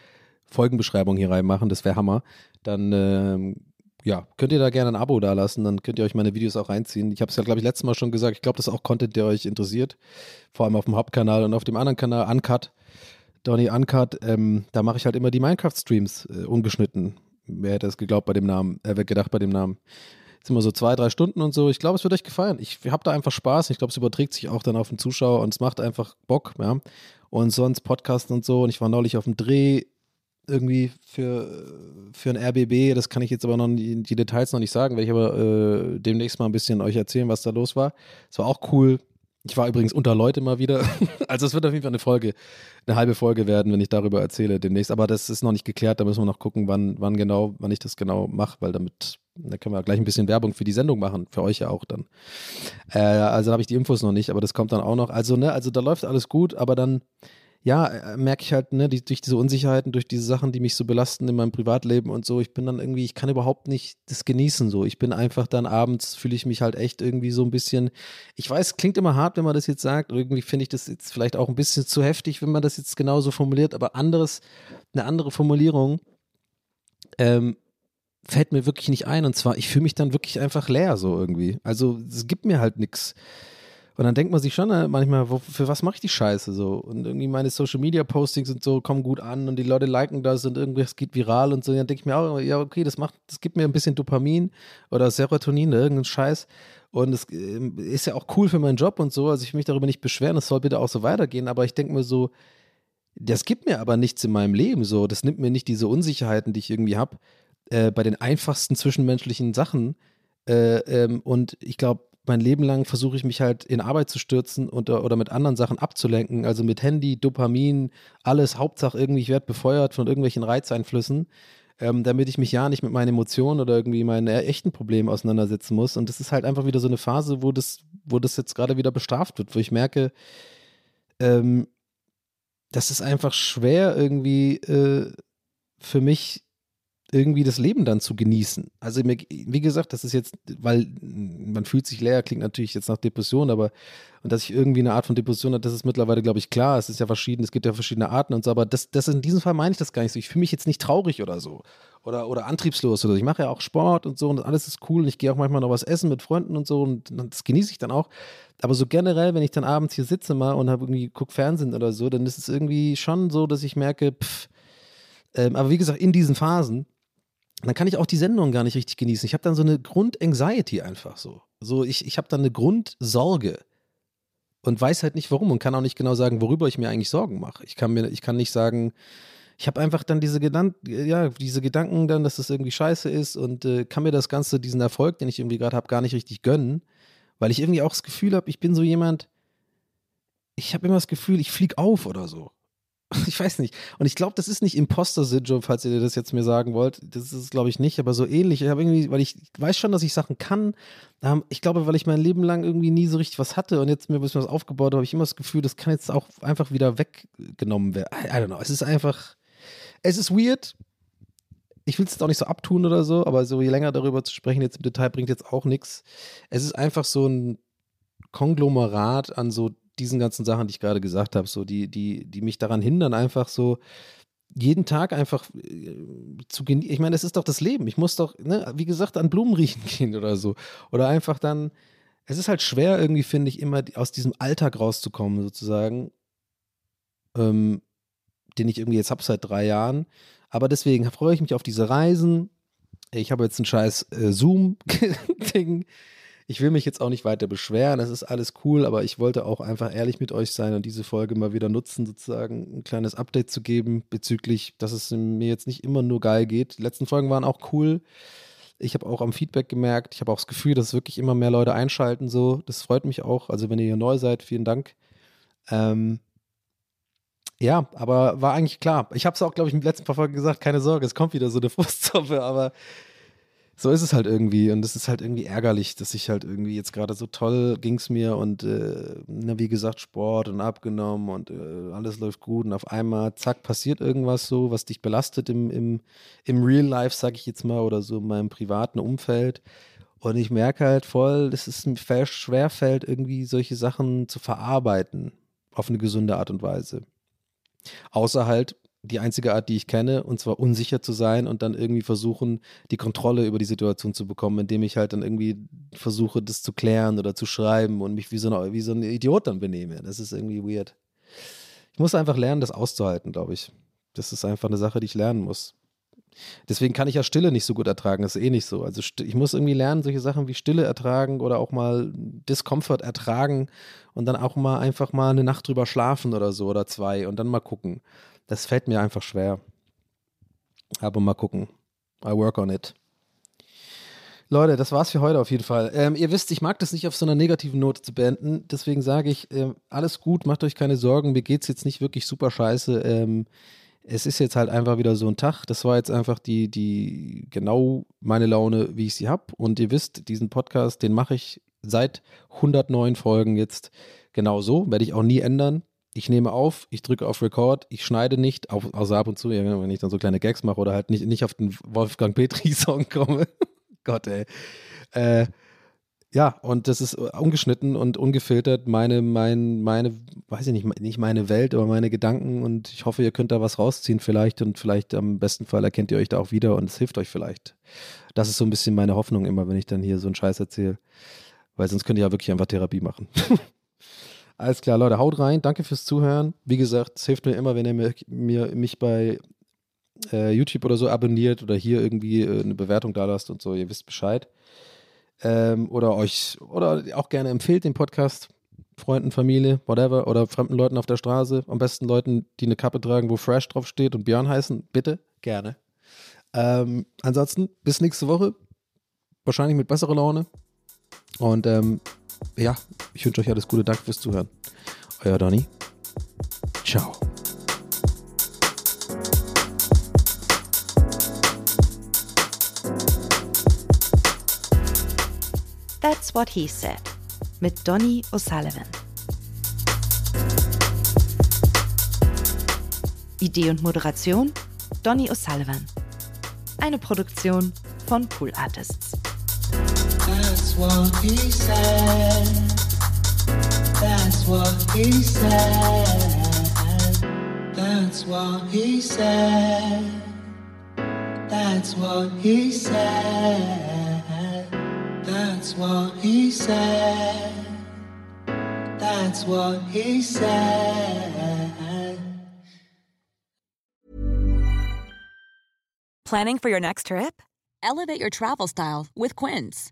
Folgenbeschreibung hier reinmachen, das wäre Hammer. Dann ähm, ja, könnt ihr da gerne ein Abo dalassen, dann könnt ihr euch meine Videos auch reinziehen. Ich habe es ja, glaube ich, letztes Mal schon gesagt, ich glaube, das ist auch Content, der euch interessiert. Vor allem auf dem Hauptkanal und auf dem anderen Kanal, Uncut, Donny Uncut, ähm, da mache ich halt immer die Minecraft-Streams äh, ungeschnitten. Wer hätte es geglaubt bei dem Namen, äh, gedacht bei dem Namen. Jetzt immer so zwei, drei Stunden und so. Ich glaube, es wird euch gefallen. Ich habe da einfach Spaß. Ich glaube, es überträgt sich auch dann auf den Zuschauer und es macht einfach Bock, ja. Und sonst Podcasten und so. Und ich war neulich auf dem Dreh irgendwie für, für ein RBB. Das kann ich jetzt aber noch die, die Details noch nicht sagen, werde ich aber äh, demnächst mal ein bisschen euch erzählen, was da los war. Es war auch cool. Ich war übrigens unter Leute mal wieder. Also es wird auf jeden Fall eine Folge, eine halbe Folge werden, wenn ich darüber erzähle demnächst. Aber das ist noch nicht geklärt. Da müssen wir noch gucken, wann, wann genau, wann ich das genau mache, weil damit, da können wir gleich ein bisschen Werbung für die Sendung machen, für euch ja auch dann. Äh, also da habe ich die Infos noch nicht, aber das kommt dann auch noch. Also ne, also da läuft alles gut, aber dann ja, äh, merke ich halt, ne, die, durch diese Unsicherheiten, durch diese Sachen, die mich so belasten in meinem Privatleben und so, ich bin dann irgendwie, ich kann überhaupt nicht das genießen so. Ich bin einfach dann abends, fühle ich mich halt echt irgendwie so ein bisschen, ich weiß, klingt immer hart, wenn man das jetzt sagt, irgendwie finde ich das jetzt vielleicht auch ein bisschen zu heftig, wenn man das jetzt genauso formuliert, aber anderes, eine andere Formulierung, ähm, fällt mir wirklich nicht ein und zwar, ich fühle mich dann wirklich einfach leer so irgendwie. Also es gibt mir halt nichts. Und dann denkt man sich schon äh, manchmal, wo, für was mache ich die Scheiße so? Und irgendwie meine Social Media Postings und so kommen gut an und die Leute liken das und irgendwas geht viral und so. Und dann denke ich mir auch, ja, okay, das macht, das gibt mir ein bisschen Dopamin oder Serotonin oder irgendeinen Scheiß. Und es äh, ist ja auch cool für meinen Job und so. Also ich will mich darüber nicht beschweren, es soll bitte auch so weitergehen, aber ich denke mir so, das gibt mir aber nichts in meinem Leben so. Das nimmt mir nicht diese Unsicherheiten, die ich irgendwie habe, äh, bei den einfachsten zwischenmenschlichen Sachen. Äh, ähm, und ich glaube, mein Leben lang versuche ich mich halt in Arbeit zu stürzen und, oder mit anderen Sachen abzulenken, also mit Handy, Dopamin, alles, Hauptsache irgendwie, ich werde befeuert von irgendwelchen Reizeinflüssen, ähm, damit ich mich ja nicht mit meinen Emotionen oder irgendwie meinen echten Problemen auseinandersetzen muss. Und das ist halt einfach wieder so eine Phase, wo das, wo das jetzt gerade wieder bestraft wird, wo ich merke, ähm, das ist einfach schwer irgendwie äh, für mich irgendwie das Leben dann zu genießen. Also wie gesagt, das ist jetzt, weil man fühlt sich leer, klingt natürlich jetzt nach Depression, aber und dass ich irgendwie eine Art von Depression habe, das ist mittlerweile, glaube ich, klar. Es ist ja verschieden, es gibt ja verschiedene Arten und so, aber das, das in diesem Fall meine ich das gar nicht so. Ich fühle mich jetzt nicht traurig oder so. Oder, oder antriebslos oder so. Ich mache ja auch Sport und so und alles ist cool und ich gehe auch manchmal noch was essen mit Freunden und so und das genieße ich dann auch. Aber so generell, wenn ich dann abends hier sitze mal und habe irgendwie guck Fernsehen oder so, dann ist es irgendwie schon so, dass ich merke, pff, ähm, aber wie gesagt, in diesen Phasen, dann kann ich auch die Sendung gar nicht richtig genießen. Ich habe dann so eine Grund-Anxiety einfach so. So, ich, ich habe dann eine Grundsorge und weiß halt nicht warum und kann auch nicht genau sagen, worüber ich mir eigentlich Sorgen mache. Ich kann mir, ich kann nicht sagen, ich habe einfach dann diese Gedanken, ja, diese Gedanken dann, dass das irgendwie scheiße ist und äh, kann mir das Ganze, diesen Erfolg, den ich irgendwie gerade habe, gar nicht richtig gönnen, weil ich irgendwie auch das Gefühl habe, ich bin so jemand, ich habe immer das Gefühl, ich fliege auf oder so. Ich weiß nicht. Und ich glaube, das ist nicht Imposter-Syndrom, falls ihr das jetzt mir sagen wollt. Das ist, glaube ich, nicht, aber so ähnlich. Ich habe irgendwie, weil ich weiß schon, dass ich Sachen kann. Ich glaube, weil ich mein Leben lang irgendwie nie so richtig was hatte und jetzt mir ein bisschen was aufgebaut habe, habe ich immer das Gefühl, das kann jetzt auch einfach wieder weggenommen werden. I, I don't know. Es ist einfach, es ist weird. Ich will es jetzt auch nicht so abtun oder so, aber so je länger darüber zu sprechen, jetzt im Detail bringt jetzt auch nichts. Es ist einfach so ein Konglomerat an so diesen ganzen Sachen, die ich gerade gesagt habe, so die, die, die mich daran hindern, einfach so jeden Tag einfach äh, zu genießen. Ich meine, das ist doch das Leben. Ich muss doch, ne, wie gesagt, an Blumen riechen gehen oder so. Oder einfach dann, es ist halt schwer irgendwie, finde ich, immer aus diesem Alltag rauszukommen, sozusagen, ähm, den ich irgendwie jetzt habe seit drei Jahren. Aber deswegen freue ich mich auf diese Reisen. Ich habe jetzt ein scheiß äh, Zoom-Ding ich will mich jetzt auch nicht weiter beschweren, es ist alles cool, aber ich wollte auch einfach ehrlich mit euch sein und diese Folge mal wieder nutzen, sozusagen ein kleines Update zu geben bezüglich, dass es mir jetzt nicht immer nur geil geht. Die letzten Folgen waren auch cool. Ich habe auch am Feedback gemerkt, ich habe auch das Gefühl, dass wirklich immer mehr Leute einschalten, so. Das freut mich auch. Also, wenn ihr hier neu seid, vielen Dank. Ähm, ja, aber war eigentlich klar. Ich habe es auch, glaube ich, den letzten paar Folgen gesagt, keine Sorge, es kommt wieder so eine Frustsuppe, aber so ist es halt irgendwie und es ist halt irgendwie ärgerlich, dass ich halt irgendwie jetzt gerade so toll ging es mir und äh, ne, wie gesagt Sport und abgenommen und äh, alles läuft gut und auf einmal zack passiert irgendwas so, was dich belastet im, im, im Real Life, sag ich jetzt mal, oder so in meinem privaten Umfeld und ich merke halt voll, es mir schwer fällt, irgendwie solche Sachen zu verarbeiten auf eine gesunde Art und Weise. Außer halt die einzige Art, die ich kenne, und zwar unsicher zu sein und dann irgendwie versuchen, die Kontrolle über die Situation zu bekommen, indem ich halt dann irgendwie versuche, das zu klären oder zu schreiben und mich wie so, eine, wie so ein Idiot dann benehme. Das ist irgendwie weird. Ich muss einfach lernen, das auszuhalten, glaube ich. Das ist einfach eine Sache, die ich lernen muss. Deswegen kann ich ja Stille nicht so gut ertragen. Das ist eh nicht so. Also ich muss irgendwie lernen, solche Sachen wie Stille ertragen oder auch mal Discomfort ertragen und dann auch mal einfach mal eine Nacht drüber schlafen oder so oder zwei und dann mal gucken. Das fällt mir einfach schwer. Aber mal gucken. I work on it. Leute, das war's für heute auf jeden Fall. Ähm, ihr wisst, ich mag das nicht auf so einer negativen Note zu beenden. Deswegen sage ich, ähm, alles gut, macht euch keine Sorgen. Mir geht's jetzt nicht wirklich super scheiße. Ähm, es ist jetzt halt einfach wieder so ein Tag. Das war jetzt einfach die, die genau meine Laune, wie ich sie habe. Und ihr wisst, diesen Podcast, den mache ich seit 109 Folgen jetzt genau so. Werde ich auch nie ändern. Ich nehme auf, ich drücke auf Record, ich schneide nicht, auf, außer ab und zu, wenn ich dann so kleine Gags mache oder halt nicht, nicht auf den Wolfgang Petri-Song komme. Gott, ey. Äh, ja, und das ist ungeschnitten und ungefiltert meine, mein, meine, weiß ich nicht, nicht meine Welt, aber meine Gedanken und ich hoffe, ihr könnt da was rausziehen vielleicht und vielleicht am besten Fall erkennt ihr euch da auch wieder und es hilft euch vielleicht. Das ist so ein bisschen meine Hoffnung immer, wenn ich dann hier so einen Scheiß erzähle, weil sonst könnt ihr ja wirklich einfach Therapie machen. Alles klar, Leute, haut rein. Danke fürs Zuhören. Wie gesagt, es hilft mir immer, wenn ihr mir, mir mich bei äh, YouTube oder so abonniert oder hier irgendwie äh, eine Bewertung da lasst und so. Ihr wisst Bescheid. Ähm, oder euch, oder auch gerne empfehlt den Podcast. Freunden, Familie, whatever, oder fremden Leuten auf der Straße. Am besten Leuten, die eine Kappe tragen, wo Fresh draufsteht und Björn heißen. Bitte, gerne. Ähm, ansonsten, bis nächste Woche. Wahrscheinlich mit besserer Laune. Und ähm, ja, ich wünsche euch alles Gute. Danke fürs Zuhören. Euer Donny. Ciao. That's What He Said mit Donny O'Sullivan. Idee und Moderation Donny O'Sullivan. Eine Produktion von Pool Artists. That's what he said. What he said. That's what he said. That's what he said. That's what he said. That's what he said. Planning for your next trip? Elevate your travel style with Quince.